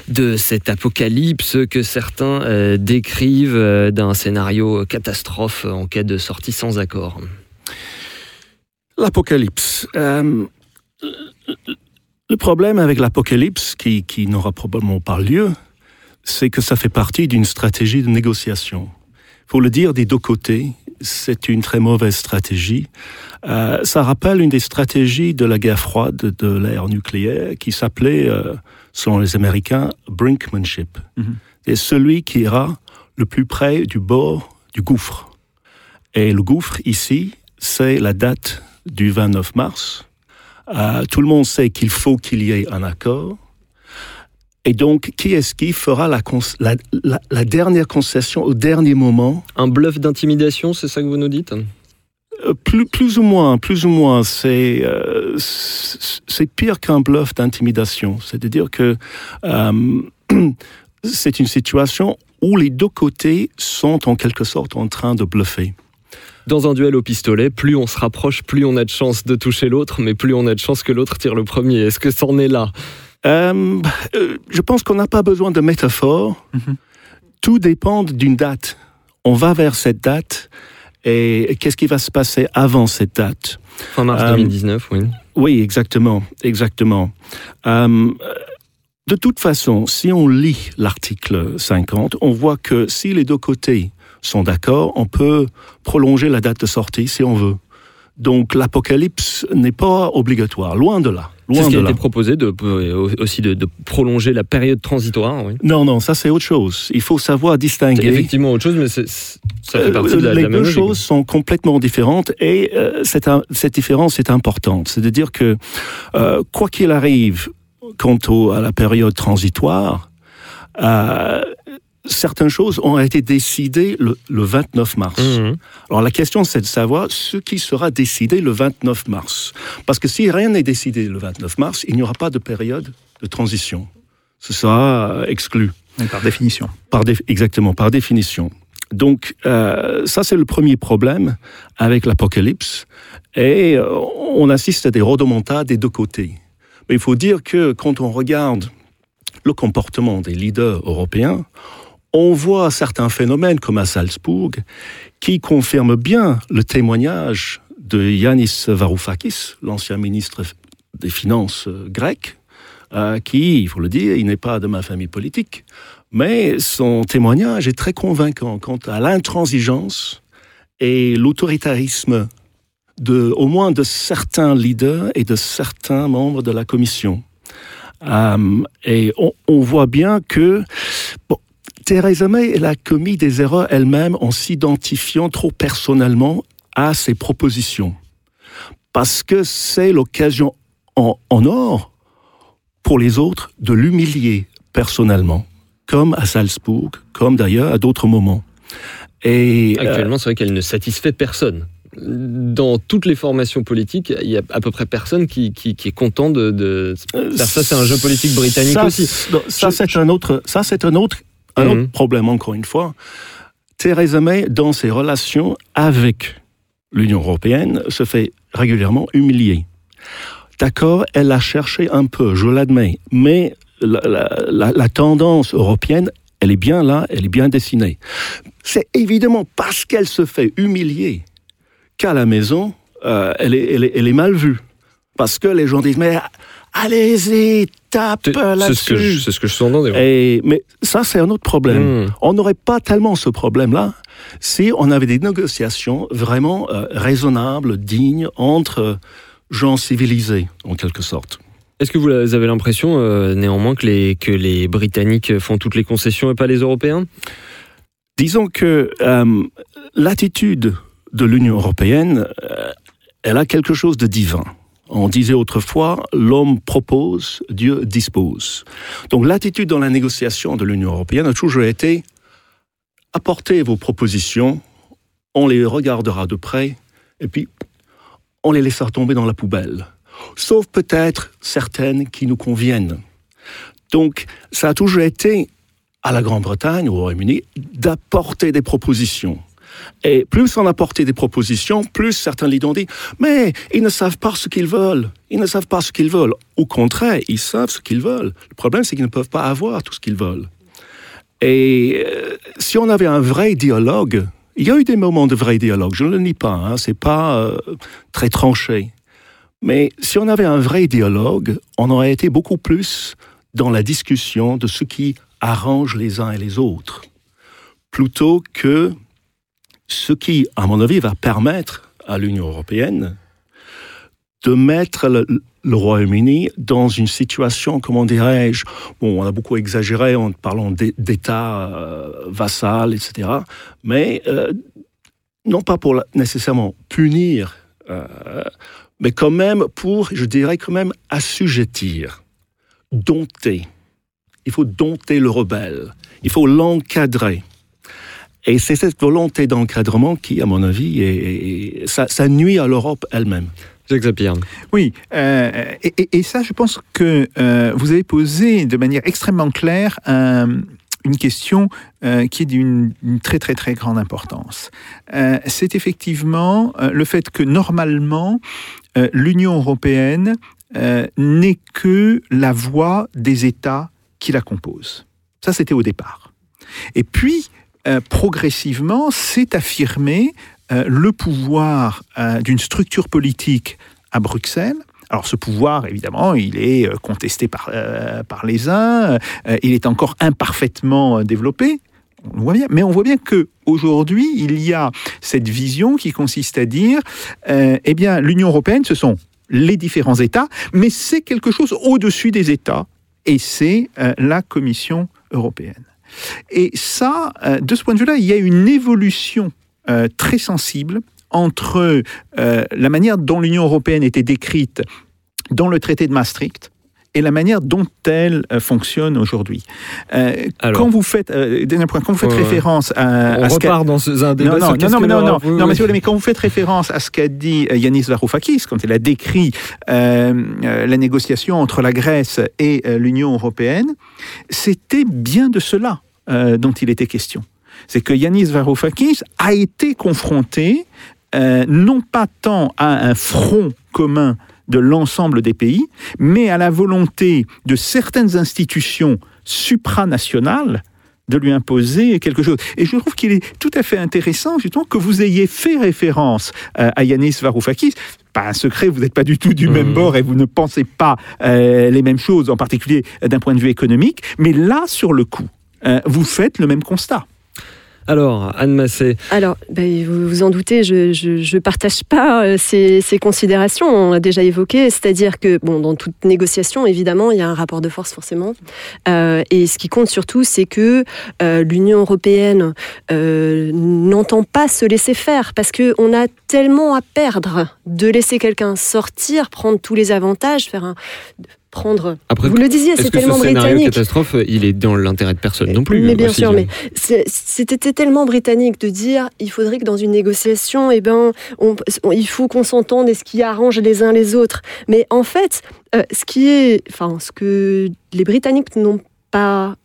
de cet apocalypse que certains décrivent euh, d'un scénario catastrophe en cas de sortie sans accord L'apocalypse. Euh, le problème avec l'apocalypse, qui, qui n'aura probablement pas lieu, c'est que ça fait partie d'une stratégie de négociation. Faut le dire des deux côtés, c'est une très mauvaise stratégie. Euh, ça rappelle une des stratégies de la guerre froide de l'ère nucléaire qui s'appelait, euh, selon les Américains, brinkmanship. Mm -hmm est celui qui ira le plus près du bord du gouffre. Et le gouffre ici, c'est la date du 29 mars. Euh, tout le monde sait qu'il faut qu'il y ait un accord. Et donc, qui est-ce qui fera la, la, la, la, dernière concession au dernier moment? Un bluff d'intimidation, c'est ça que vous nous dites? Euh, plus, plus ou moins, plus ou moins, c'est euh, c'est pire qu'un bluff d'intimidation. C'est-à-dire que euh, c'est une situation où les deux côtés sont en quelque sorte en train de bluffer. Dans un duel au pistolet, plus on se rapproche, plus on a de chances de toucher l'autre, mais plus on a de chances que l'autre tire le premier. Est-ce que c'en est là? Euh, euh, je pense qu'on n'a pas besoin de métaphore. Tout dépend d'une date. On va vers cette date et qu'est-ce qui va se passer avant cette date? Fin mars Euh, 2019, oui. Oui, exactement, exactement. Euh, de toute façon, si on lit l'article 50, on voit que si les deux côtés sont d'accord, on peut prolonger la date de sortie si on veut. Donc l'apocalypse n'est pas obligatoire, loin de là. C'est ce qui a là. été proposé de, euh, aussi de, de prolonger la période transitoire. Oui. Non, non, ça c'est autre chose. Il faut savoir C'est distinguer. effectivement autre chose, mais ça fait Euh, partie de la, de les même deux logique. choses sont complètement différentes et euh, cette, différence est importante. C'est-à-dire que euh, quoi qu'il arrive quant au- à la période transitoire, euh, certaines choses ont été décidées le, le 29 mars. Mhm. Alors la question c'est de savoir ce qui sera décidé le 29 mars. Parce que si rien n'est décidé le 29 mars, il n'y aura pas de période de transition. Ce sera euh, exclu. Par définition. Par dé- exactement, par définition. Donc, euh, ça, c'est le premier problème avec l'apocalypse. Et euh, on assiste à des rodomontades des deux côtés. Il faut dire que quand on regarde le comportement des leaders européens, on voit certains phénomènes comme à Salzbourg qui confirment bien le témoignage de Yanis Varoufakis, l'ancien ministre des Finances euh, grec, euh, qui, il faut le dire, il n'est pas de ma famille politique, mais son témoignage est très convaincant quant à l'intransigeance et l'autoritarisme au moins de certains leaders et de certains membres de la Commission. Euh, et on, voit bien que Theresa May elle a commis des erreurs elle-même en s'identifiant trop personnellement à ses propositions. Parce que c'est l'occasion en, en or pour les autres de l'humilier personnellement, comme à Salzbourg, comme d'ailleurs à d'autres moments. Et euh, Actuellement, c'est vrai qu'elle ne satisfait personne. Dans toutes les formations politiques, il y a à peu près personne qui, qui, qui est content de, de... Ça, c'est un jeu politique britannique ça, aussi. Ça, c'est un autre, ça, c'est un autre, un Mhm. autre problème, encore une fois. Theresa May, dans ses relations avec l'Union européenne, se fait régulièrement humilier. D'accord, elle a cherché un peu, je l'admets, mais la, la- la- la tendance européenne, elle est bien là, elle est bien dessinée. C'est évidemment parce qu'elle se fait humilier qu'à la maison, euh, elle, est, elle est- elle est mal vue. Parce que les gens disent, mais allez-y, tape C'est c'est ce que je- là-dessus. c'est ce que je ouais. Et, mais ça, c'est un autre problème. Mhm. On n'aurait pas tellement ce problème-là si on avait des négociations vraiment euh, raisonnables, dignes, entre gens civilisés, en quelque sorte. Est-ce que vous avez l'impression, euh, néanmoins, que les, que les Britanniques font toutes les concessions et pas les Européens? Disons que euh, l'attitude de l'Union européenne, euh, elle a quelque chose de divin. On disait autrefois, l'homme propose, Dieu dispose. Donc l'attitude dans la négociation de l'Union européenne a toujours été apportez vos propositions, on les regardera de près, et puis on les laissera tomber dans la poubelle. Sauf peut-être certaines qui nous conviennent. Donc ça a toujours été à la Grande-Bretagne, au Royaume-Uni, d'apporter des propositions. Et plus on apportait des propositions, plus certains leaders ont dit Mais ils ne savent pas ce qu'ils veulent. Ils ne savent pas ce qu'ils veulent. Au contraire, ils savent ce qu'ils veulent. Le problème, c'est qu'ils ne peuvent pas avoir tout ce qu'ils veulent. Et euh, si on avait un vrai dialogue, il y a eu des moments de vrai dialogue, je ne le nie pas, hein, c'est pas euh, très tranché. Mais si on avait un vrai dialogue, on aurait été beaucoup plus dans la discussion de ce qui arrange les uns et les autres, plutôt que ce qui, à mon avis, va permettre à l'Union européenne de mettre le, Royaume-Uni dans une situation, comment dirais-je, bon, on a beaucoup exagéré en parlant d'É- d'État euh, vassal, etc., mais euh, non pas pour nécessairement punir, euh, mais quand même pour, je dirais quand même, assujettir, dompter. Il faut dompter le rebelle, il faut l'encadrer. Et c'est cette volonté d'encadrement qui, à mon avis, est, est- ça, ça nuit à l'Europe elle-même. Oui, euh, et, et- et ça, je pense que euh, vous avez posé de manière extrêmement claire un- une question euh, qui est d'une très très très grande importance. Euh, C'est effectivement euh, le fait que normalement euh, l'Union européenne euh, n'est que la voix des États qui la composent. Ça, c'était au départ. Et puis, euh, progressivement, s'est affirmé euh, le pouvoir euh, d'une structure politique à Bruxelles. Alors ce pouvoir, évidemment, il est contesté par, par les uns, il est encore imparfaitement développé. On voit bien, mais on voit bien que aujourd'hui, il y a cette vision qui consiste à dire, eh bien, l'Union européenne, ce sont les différents États, mais c'est quelque chose au-dessus des États, et c'est la Commission européenne. Et ça, euh, de ce point de vue-là, il y a une évolution euh, très sensible entre euh, la manière dont l'Union européenne était décrite dans le traité de Maastricht et la manière dont elle euh, fonctionne aujourd'hui. Euh, quand vous faites, euh, point, quand vous faites Ouais, référence à, On à ce qu'a- repart dans ce- un débat non, non, sur non, non, non, non, l'Europe- oui, non, oui. mais, quand vous faites référence à ce qu'a dit euh, Yanis Varoufakis, quand il a décrit euh, la négociation entre la Grèce et l'Union européenne, c'était bien de cela dont il était question. C'est que Yanis Varoufakis a été confronté non pas tant à un front commun de l'ensemble des pays, mais à la volonté de certaines institutions supranationales de lui imposer quelque chose. Et je trouve qu'il est tout à fait intéressant, justement, que vous ayez fait référence euh, à Yanis Varoufakis. Pas un secret, vous n'êtes pas du tout du même bord et vous ne pensez pas euh, les mêmes choses, en particulier d'un point de vue économique. Mais là, sur le coup, euh, vous faites le même constat. Alors, Anne Massé, Alors, ben, vous vous en doutez, je ne partage pas euh, ces, ces considérations. On déjà évoqué, c'est-à-dire que bon, dans toute négociation, évidemment, il y a un rapport de force forcément. Euh, et ce qui compte surtout, c'est que euh, l'Union européenne n'entend pas se laisser faire, parce que on a tellement à perdre de laisser quelqu'un sortir, prendre tous les avantages, faire un prendre. après, Vous le disiez, c'est ce tellement scénario britannique. catastrophe, il est dans l'intérêt de personne non plus Mais hein, bien sûr, mais c'était tellement britannique de dire il faudrait que dans une négociation, eh ben, on- on- il faut qu'on s'entende et ce qui arrange les uns les autres. Mais en fait, euh, ce qui est, enfin, ce que les Britanniques n'ont pas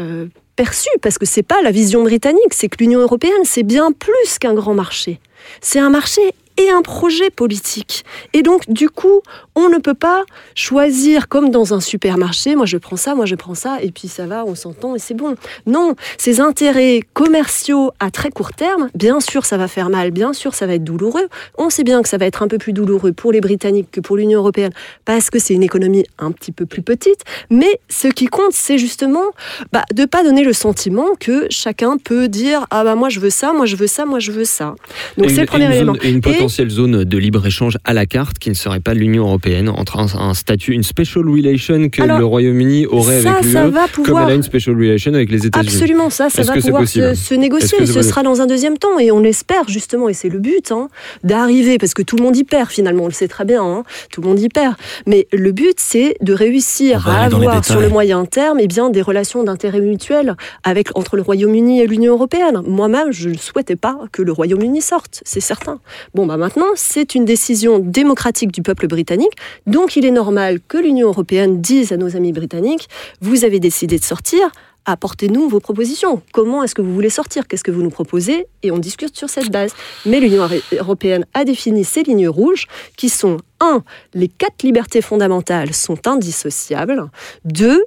euh, perçu, parce que c'est pas la vision britannique, c'est que l'Union européenne, c'est bien plus qu'un grand marché. C'est un marché et un projet politique. Et donc, du coup, on ne peut pas choisir comme dans un supermarché, moi je prends ça, moi je prends ça, et puis ça va, on s'entend et c'est bon. Non, ces intérêts commerciaux à très court terme, bien sûr ça va faire mal, bien sûr ça va être douloureux. On sait bien que ça va être un peu plus douloureux pour les Britanniques que pour l'Union européenne, parce que c'est une économie un petit peu plus petite, mais ce qui compte, c'est justement bah, de ne pas donner le sentiment que chacun peut dire, ah bah moi je veux ça, moi je veux ça, moi je veux ça. Donc c'est le premier élément. zone- Et- potentielle zone de libre-échange à la carte qui ne serait pas l'Union européenne, entre un, un statut, une special relation que Alors, le Royaume-Uni aurait ça, avec ça l'UE, va comme pouvoir elle a une special relation avec les États-Unis. Absolument, ça, ça va pouvoir se, se négocier. Et ce sera dans un deuxième temps. Et on espère justement, et c'est le but, hein, d'arriver, parce que tout le monde y perd finalement, on le sait très bien, hein, tout le monde y perd. Mais le but, c'est de réussir à avoir sur le moyen terme eh bien, des relations d'intérêt mutuel avec, entre le Royaume-Uni et l'Union européenne. Moi-même, je ne souhaitais pas que le Royaume-Uni sorte, c'est certain. Bon, bah maintenant, c'est une décision démocratique du peuple britannique, donc il est normal que l'Union européenne dise à nos amis britanniques, vous avez décidé de sortir, apportez-nous vos propositions. Comment est-ce que vous voulez sortir? Qu'est-ce que vous nous proposez? Et on discute sur cette base. Mais l'Union européenne a défini ses lignes rouges qui sont 1. Les quatre libertés fondamentales sont indissociables. 2.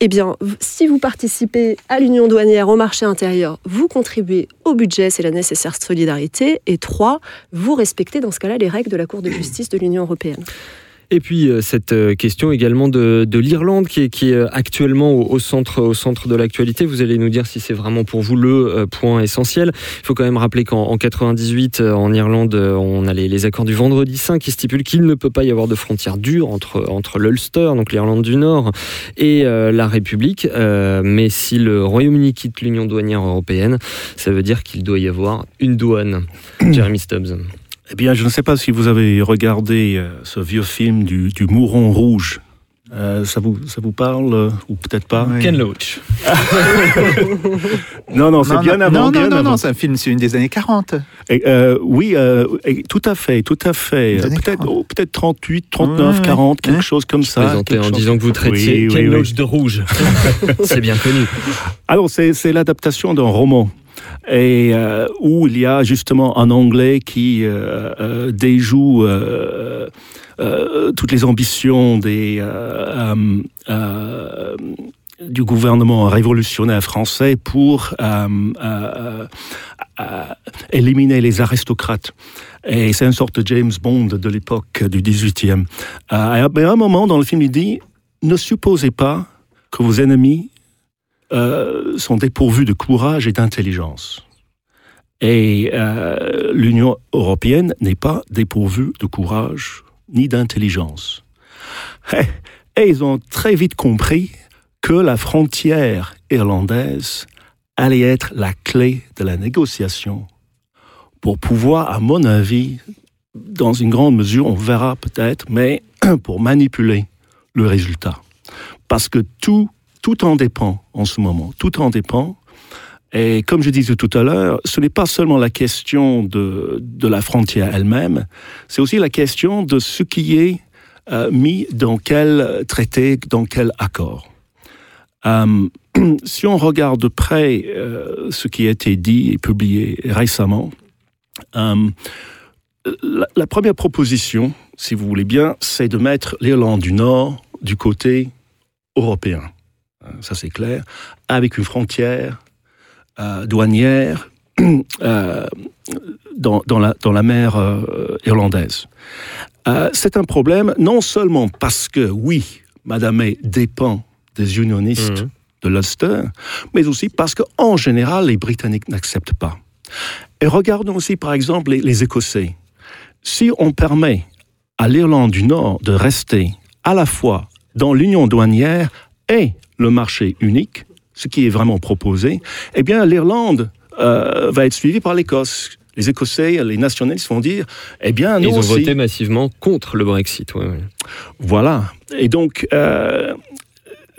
Eh bien, si vous participez à l'union douanière, au marché intérieur, vous contribuez au budget, c'est la nécessaire solidarité. Et 3. Vous respectez dans ce cas-là les règles de la Cour de justice de l'Union européenne. Et puis euh, cette euh, question également de, de l'Irlande qui est, qui est euh, actuellement au, au centre, au centre de l'actualité. Vous allez nous dire si c'est vraiment pour vous le point essentiel. Il faut quand même rappeler qu'en en 98, euh, en Irlande, on a les, les accords du Vendredi Saint qui stipulent qu'il ne peut pas y avoir de frontière dure entre, entre l'Ulster, donc l'Irlande du Nord, et euh, la République. Euh, mais si le Royaume-Uni quitte l'Union douanière européenne, ça veut dire qu'il doit y avoir une douane. Jeremy Stubbs. Eh bien, je ne sais pas si vous avez regardé euh, ce vieux film du, du Mouron Rouge. Euh, ça, vous, ça vous parle euh, ou peut-être pas Oui. Ken Loach. Non, non, c'est bien non, avant. Non, bien non, non, avant. non, c'est un film, c'est une des années 40. Et, euh, oui, euh, et tout à fait, tout à fait. Peut-être 40. oh, peut-être 38, 39, Ouais, 40, quelque chose comme ça. Présenté quelque en chose- disant que vous traitiez Oui, Ken oui, oui. Loach de rouge. C'est bien connu. Alors, c'est c'est l'adaptation d'un roman. Et euh, où il y a justement un Anglais qui euh, euh, déjoue toutes les ambitions euh, euh, euh, du gouvernement révolutionnaire français pour euh, euh, euh, éliminer les aristocrates. Et c'est une sorte de James Bond de l'époque du 18e. Euh, mais à un moment dans le film, il dit Ne supposez pas que vos ennemis euh, sont dépourvus de courage et d'intelligence. Et euh, l'Union européenne n'est pas dépourvue de courage ni d'intelligence. Et, et ils ont très vite compris que la frontière irlandaise allait être la clé de la négociation pour pouvoir, à mon avis, dans une grande mesure, on verra peut-être, mais pour manipuler le résultat. Parce que tout, tout en dépend en ce moment, tout en dépend. Et comme je disais tout à l'heure, ce n'est pas seulement la question de, de la frontière elle-même, c'est aussi la question de ce qui est euh, mis dans quel traité, dans quel accord. Euh, si on regarde de près euh, ce qui a été dit et publié récemment, la, la première proposition, si vous voulez bien, c'est de mettre l'Irlande du Nord du côté européen. Ça c'est clair, avec une frontière euh, douanière euh, dans, dans la, dans la mer euh, irlandaise. C'est un problème non seulement parce que, oui, Madame May dépend des unionistes Mhm. de l'Ulster, mais aussi parce qu'en général, les Britanniques n'acceptent pas. Et regardons aussi, par exemple, les, les Écossais. Si on permet à l'Irlande du Nord de rester à la fois dans l'union douanière et le marché unique, ce qui est vraiment proposé, eh bien l'Irlande euh, va être suivie par l'Écosse. Les Écossais, les nationalistes vont dire, eh bien nous Ils ont aussi. voté massivement contre le Brexit. ouais, ouais. Voilà. Et donc, euh,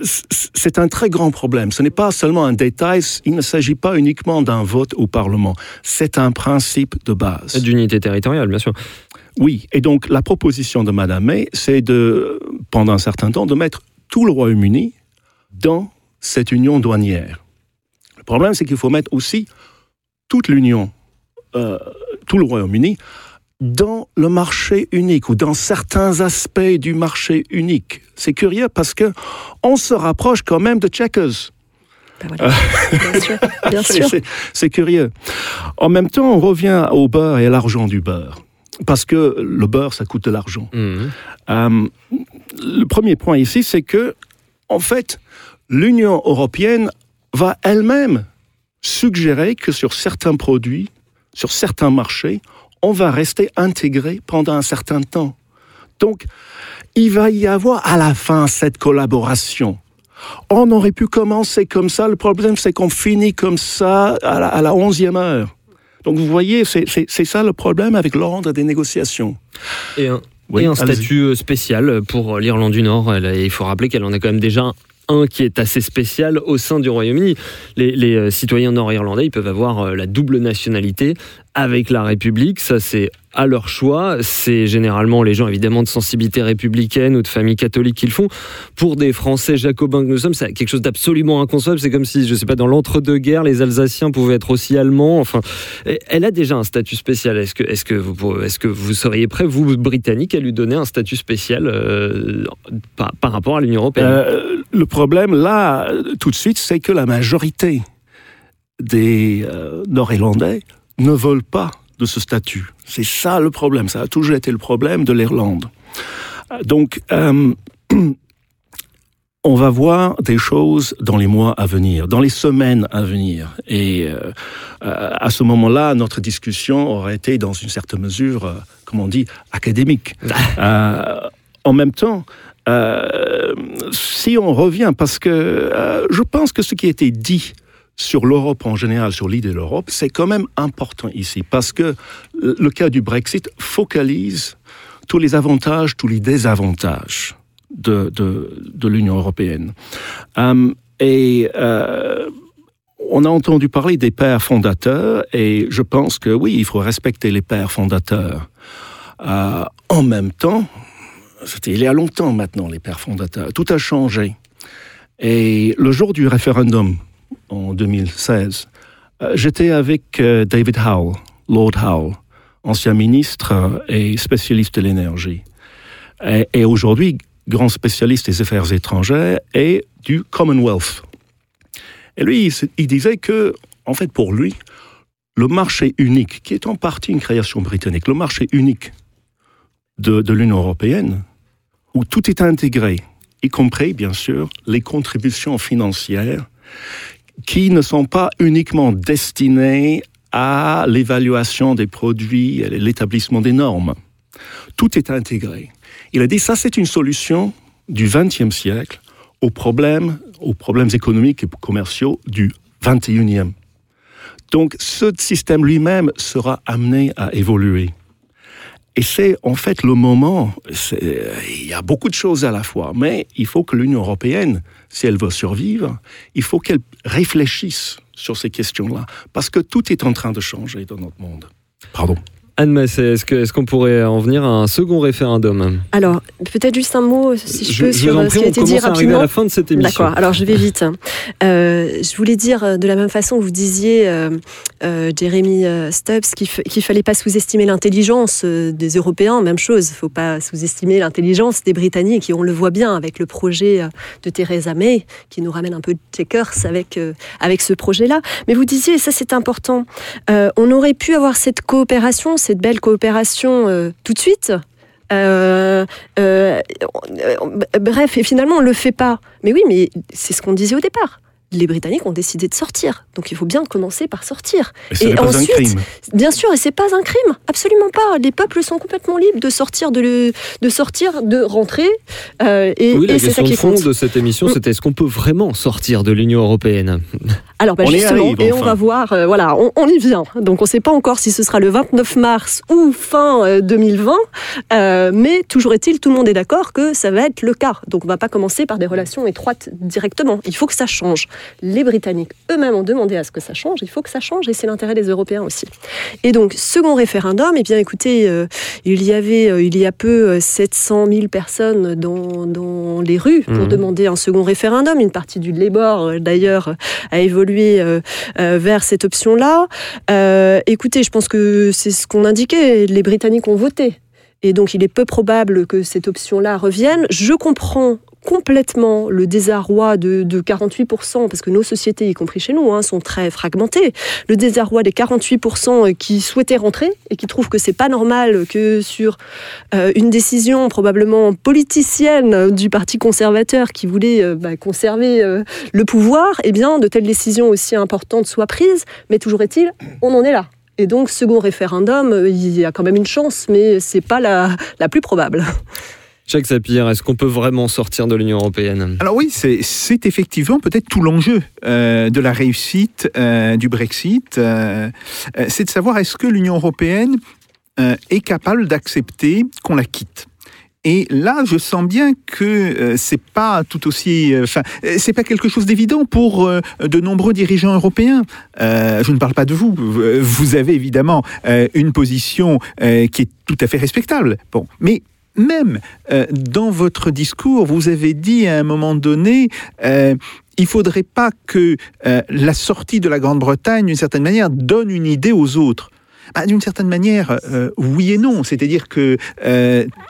c'est un très grand problème. Ce n'est pas seulement un détail, il ne s'agit pas uniquement d'un vote au Parlement. C'est un principe de base. D'unité territoriale, bien sûr. Oui, et donc la proposition de Madame May, c'est de, pendant un certain temps, de mettre tout le Royaume-Uni dans cette union douanière. Le problème, c'est qu'il faut mettre aussi toute l'Union, euh, tout le Royaume-Uni, dans le marché unique ou dans certains aspects du marché unique. C'est curieux parce que on se rapproche quand même de Checkers. Ben voilà. Bien sûr, bien C'est- sûr. c'est- C'est curieux. En même temps, on revient au beurre et à l'argent du beurre. Parce que le beurre, ça coûte de l'argent. Mhm. Euh, le premier point ici, c'est que, en fait, l'Union européenne va elle-même suggérer que sur certains produits, sur certains marchés, on va rester intégré pendant un certain temps. Donc, il va y avoir à la fin cette collaboration. On aurait pu commencer comme ça. Le problème, c'est qu'on finit comme ça à la, à la 11e heure. Donc, vous voyez, c'est ça le problème avec l'ordre des négociations. Et un, Oui, et un statut euh, spécial pour l'Irlande du Nord. Il faut rappeler qu'elle en a quand même déjà un qui est assez spécial au sein du Royaume-Uni. Les, euh, citoyens nord-irlandais, peuvent avoir euh, la double nationalité avec la République. Ça, c'est à leur choix. C'est généralement les gens, évidemment, de sensibilité républicaine ou de famille catholique qui le font. Pour des Français jacobins que nous sommes, c'est quelque chose d'absolument inconcevable. C'est comme si, je sais pas, dans l'entre-deux-guerres, les Alsaciens pouvaient être aussi allemands. Enfin, elle a déjà un statut spécial. Est-ce que, est-ce que, vous, seriez prêt, vous, Britannique, à lui donner un statut spécial euh, par, rapport à l'Union européenne? Euh, le problème, là, tout de suite, c'est que la majorité des euh, Nord-Irlandais ne veulent pas de ce statut. C'est ça le problème. Ça a toujours été le problème de l'Irlande. Donc, euh, on va voir des choses dans les mois à venir, dans les semaines à venir. Et euh, euh, à ce moment-là, notre discussion aurait été, dans une certaine mesure, euh, comme on dit, académique. En même temps, si on revient, parce que je pense que ce qui a été dit sur l'Europe en général, sur l'idée de l'Europe, c'est quand même important ici, parce que le cas du Brexit focalise tous les avantages, tous les désavantages de, de, l'Union européenne. Euh, et euh, on a entendu parler des pères fondateurs, et je pense que oui, il faut respecter les pères fondateurs. Euh, en même temps, il y a longtemps maintenant, les pères fondateurs, tout a changé. Et le jour du référendum, en 2016, euh, j'étais avec euh, David Howell, Lord Howell, ancien ministre et spécialiste de l'énergie. Et, aujourd'hui, grand spécialiste des affaires étrangères et du Commonwealth. Et lui, il, disait que, en fait, pour lui, le marché unique, qui est en partie une création britannique, le marché unique de l'Union européenne, où tout est intégré, y compris, bien sûr, les contributions financières, qui ne sont pas uniquement destinées à l'évaluation des produits et l'établissement des normes. Tout est intégré. Il a dit ça, c'est une solution du XXe siècle aux problèmes, aux problèmes économiques et commerciaux du XXIe. Donc, ce système lui-même sera amené à évoluer. Et c'est en fait le moment, il y a beaucoup de choses à la fois, mais il faut que l'Union européenne, si elle veut survivre, il faut qu'elle réfléchisse sur ces questions-là, parce que tout est en train de changer dans notre monde. Pardon. Anne Massé, est-ce qu'on pourrait en venir à un second référendum Alors, peut-être juste un mot, si je, je, peux, je sur euh, prie, ce qui a été dit commence à rapidement. la fin de cette émission. D'accord, alors je vais vite. Euh, je voulais dire euh, de la même façon que vous disiez, euh, euh, Jeremy euh, Stubbs, qu'il qu'il fallait pas sous-estimer l'intelligence des Européens, même chose, il faut pas sous-estimer l'intelligence des Britanniques, et on le voit bien avec le projet de Theresa May, qui nous ramène un peu de checkers avec, avec ce projet-là. Mais vous disiez, et ça c'est important, on aurait pu avoir cette coopération, cette belle coopération euh, tout de suite. Euh, euh, bref, et finalement, on le fait pas. Mais oui, mais c'est ce qu'on disait au départ. Les Britanniques ont décidé de sortir, donc il faut bien commencer par sortir. Et ce Et n'est pas ensuite, un crime. Bien sûr, et c'est pas un crime, absolument pas. Les peuples sont complètement libres de sortir, de, le- de sortir, de rentrer, euh, et, Oui, la et c'est ça question de qui fond compte. de cette émission, Mm. c'était est-ce qu'on peut vraiment sortir de l'Union européenne? Alors bah, On justement, arrive, et on va voir, euh, voilà, on, on y vient. Donc on ne sait pas encore si ce sera le 29 mars ou fin euh, 2020, euh, mais toujours est-il, tout le monde est d'accord que ça va être le cas. Donc on va pas commencer par des relations étroites directement. Il faut que ça change. Les Britanniques eux-mêmes ont demandé à ce que ça change. Il faut que ça change et c'est l'intérêt des Européens aussi. Et donc second référendum, eh bien écoutez, euh, il y avait euh, il y a peu euh, 700 000 personnes dans, dans les rues pour Mhm. demander un second référendum. Une partie du Labour euh, d'ailleurs a évolué euh, euh, vers cette option-là. Euh, écoutez, je pense que c'est ce qu'on indiquait. Les Britanniques ont voté. Et donc, il est peu probable que cette option-là revienne. Je comprends complètement le désarroi de, de 48%, parce que nos sociétés, y compris chez nous, hein, sont très fragmentées. Le désarroi des 48% qui souhaitaient rentrer et qui trouvent que c'est pas normal que sur euh, une décision probablement politicienne du Parti conservateur qui voulait euh, bah, conserver euh, le pouvoir, eh bien, de telles décisions aussi importantes soient prises. Mais toujours est-il, on en est là. Et donc, second référendum, il y a quand même une chance, mais c'est pas la, la plus probable. Jacques Sapir, est-ce qu'on peut vraiment sortir de l'Union européenne? Alors oui, c'est- effectivement peut-être tout l'enjeu euh, de la réussite euh, du Brexit. euh, c'est de savoir est-ce que l'Union européenne est capable d'accepter qu'on la quitte. Et là, je sens bien que euh, c'est pas tout aussi, enfin, euh, c'est pas quelque chose d'évident pour de nombreux dirigeants européens. Je ne parle pas de vous. Vous avez évidemment une position qui est tout à fait respectable. Bon, mais même euh, dans votre discours, vous avez dit à un moment donné, euh, il faudrait pas que euh, la sortie de la Grande-Bretagne, d'une certaine manière, donne une idée aux autres. Bah, d'une certaine manière, oui et non. C'est-à-dire que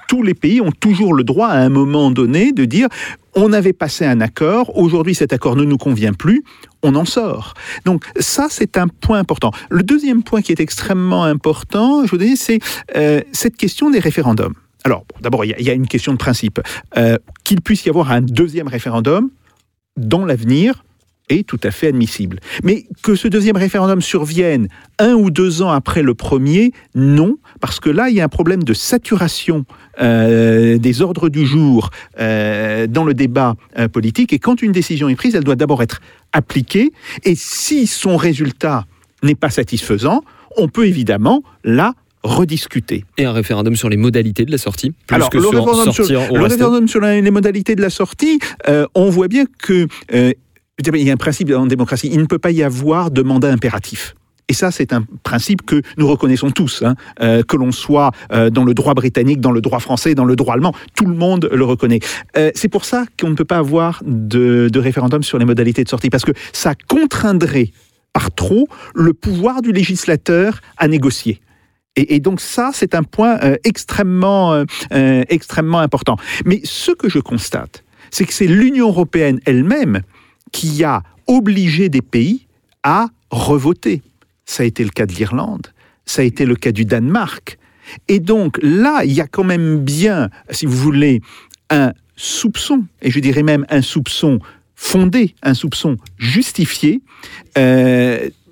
tous les pays ont toujours le droit, à un moment donné, de dire on avait passé un accord, aujourd'hui cet accord ne nous convient plus, on en sort. Donc ça, c'est un point important. Le deuxième point qui est extrêmement important, je vous dis, c'est cette question des référendums. Alors, d'abord, il y, a- une question de principe. Euh, Qu'il puisse y avoir un deuxième référendum dans l'avenir est tout à fait admissible. Mais que ce deuxième référendum survienne un ou deux ans après le premier, non, parce que là, il y a un problème de saturation euh, des ordres du jour euh, dans le débat politique. Et quand une décision est prise, elle doit d'abord être appliquée. Et si son résultat n'est pas satisfaisant, on peut évidemment, là, rediscuté. Et un référendum sur les modalités de la sortie, plus Alors, que le sur référendum sur, le référendum sur la- les modalités de la sortie, euh, on voit bien que euh, il y a un principe en démocratie, il ne peut pas y avoir de mandat impératif. Et ça, c'est un principe que nous reconnaissons tous, hein, euh, que l'on soit euh, dans le droit britannique, dans le droit français, dans le droit allemand, tout le monde le reconnaît. Euh, c'est pour ça qu'on ne peut pas avoir de, de référendum sur les modalités de sortie, parce que ça contraindrait par trop le pouvoir du législateur à négocier. Et, donc ça, c'est un point euh, extrêmement, euh, euh, extrêmement important. Mais ce que je constate, c'est que c'est l'Union européenne elle-même qui a obligé des pays à revoter. Ça a été le cas de l'Irlande, ça a été le cas du Danemark. Et donc là, il y a quand même bien, si vous voulez, un soupçon, et je dirais même un soupçon fondé, un soupçon justifié,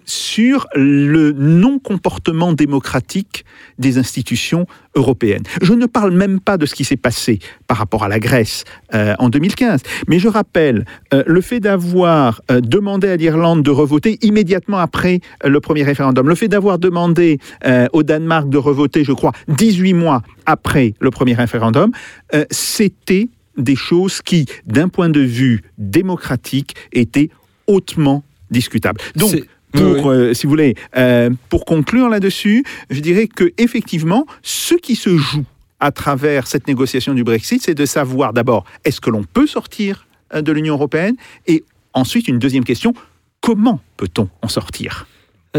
sur le non-comportement démocratique des institutions européennes. Je ne parle même pas de ce qui s'est passé par rapport à la Grèce euh, en 2015, mais je rappelle euh, le fait d'avoir euh, demandé à l'Irlande de revoter immédiatement après euh, le premier référendum, le fait d'avoir demandé au Danemark de revoter, je crois, 18 mois après le premier référendum, c'était des choses qui, d'un point de vue démocratique, étaient hautement discutables. Donc, pour, Oui, euh, si vous voulez, euh, pour conclure là-dessus, je dirais que effectivement, ce qui se joue à travers cette négociation du Brexit, c'est de savoir d'abord est-ce que l'on peut sortir euh, de l'Union européenne? Et ensuite une deuxième question comment peut-on en sortir?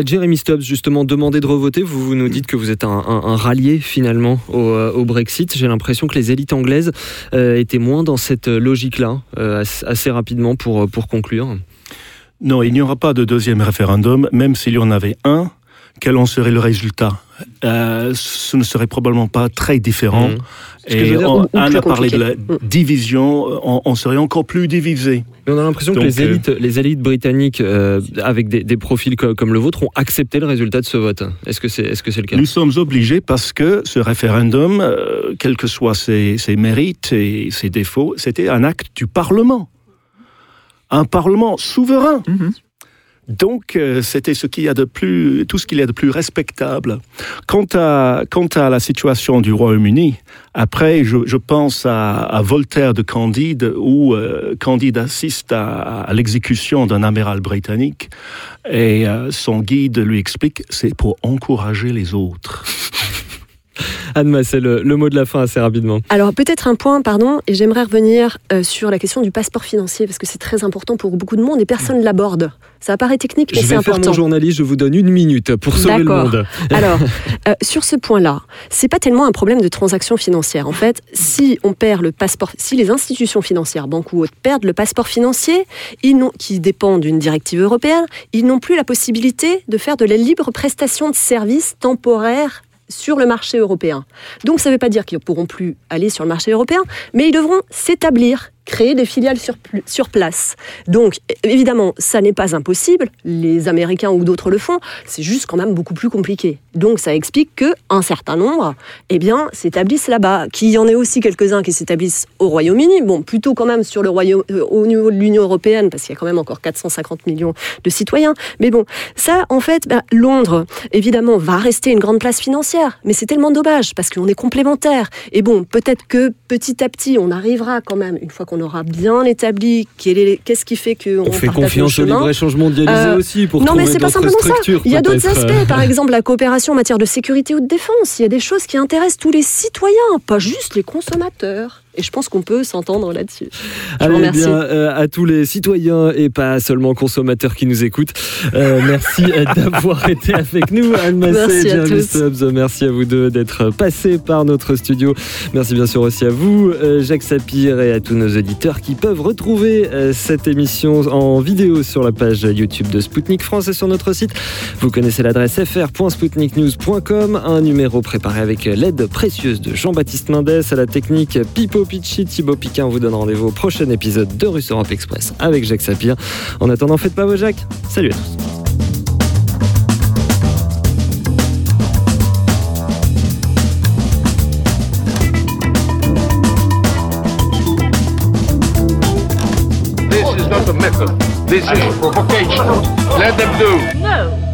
Jeremy Stubbs, justement, demandé de revoter. Vous, vous nous dites que vous êtes un, un- un rallié finalement au, au Brexit. J'ai l'impression que les élites anglaises euh, étaient moins dans cette logique-là, euh, assez, rapidement pour, pour conclure. Non, il n'y aura pas de deuxième référendum, même s'il y en avait un. Quel en serait le résultat? Euh, Ce ne serait probablement pas très différent. Ce que je Et veux dire, on, ou- ou Anne a parlé de la compliqué. Mm. division, on, on serait encore plus divisé. Mais on a l'impression que euh, élites, les élites britanniques, euh, avec des, des profils co- comme le vôtre, ont accepté le résultat de ce vote. Est-ce que c'est est -ce c'est le cas? Nous sommes obligés parce que ce référendum, euh, quels que soient ses, ses mérites et ses défauts, c'était un acte du Parlement. Un Parlement souverain. Mhm. Donc, euh, c'était ce qu'il y a de plus, tout ce qu'il y a de plus respectable. Quant à, quant à la situation du Royaume-Uni, après, je, je pense à, à Voltaire de Candide, où euh, Candide assiste à, à l'exécution d'un amiral britannique, et euh, son guide lui explique c'est pour encourager les autres. Anne Massel, le, le mot de la fin assez rapidement. Alors peut-être un point, pardon, et j'aimerais revenir euh, sur la question du passeport financier, parce que c'est très important pour beaucoup de monde et personne ne l'aborde. Ça apparaît technique, mais Je c'est vais faire important. mon journaliste, je vous donne une minute pour sauver le monde. Alors, euh, sur ce point-là, c'est pas tellement un problème de transaction financière. En fait, si on perd le passeport, si les institutions financières, banques ou autres, perdent le passeport financier, ils qui dépend d'une directive européenne, ils n'ont plus la possibilité de faire de la libre prestation de services temporaires sur le marché européen. Donc ça ne veut pas dire qu'ils ne pourront plus aller sur le marché européen, mais ils devront s'établir, créer des filiales sur, pl- sur place. Donc évidemment, ça n'est pas impossible, les Américains ou d'autres le font, c'est juste quand même beaucoup plus compliqué. Donc ça explique qu'un certain nombre eh bien, s'établissent là-bas, qu'il y en ait aussi quelques-uns qui s'établissent au Royaume-Uni, bon, plutôt quand même sur le Royaume, euh, au niveau de l'Union européenne, parce qu'il y a quand même encore 450 millions de citoyens. Mais bon, ça, en fait, ben, Londres, évidemment, va rester une grande place financière, mais c'est tellement dommage, parce qu'on est complémentaires. Et bon, peut-être que petit à petit, on arrivera quand même, une fois qu'on aura bien établi qu'est-ce qui fait qu'on On fait confiance au chemin. libre-échange mondialisé Euh, aussi pour non, mais c'est pas simplement ça. Il y a d'autres aspects, par exemple la coopération en matière de sécurité ou de défense. Il y a des choses qui intéressent tous les citoyens, pas juste les consommateurs. Et je pense qu'on peut s'entendre là-dessus. Allez bien euh, à tous les citoyens et pas seulement consommateurs qui nous écoutent. Euh, merci euh, d'avoir été avec nous, Anne Massé et Jeremy. Stubbs. Merci à vous deux d'être passés par notre studio. Merci bien sûr aussi à vous, Jacques Sapir, et à tous nos auditeurs qui peuvent retrouver cette émission en vidéo sur la page YouTube de Spoutnik France et sur notre site. Vous connaissez l'adresse fr.spoutniknews.com. Un numéro préparé avec l'aide précieuse de Jean-Baptiste Mendes à la technique Pipo Picci. Thibaut Piquin vous donne rendez-vous au prochain épisode de Russe Europe Express avec Jacques Sapir. En attendant, faites pas vos Jacques. Salut à tous. This is not a method. This is a provocation. Let them do. No.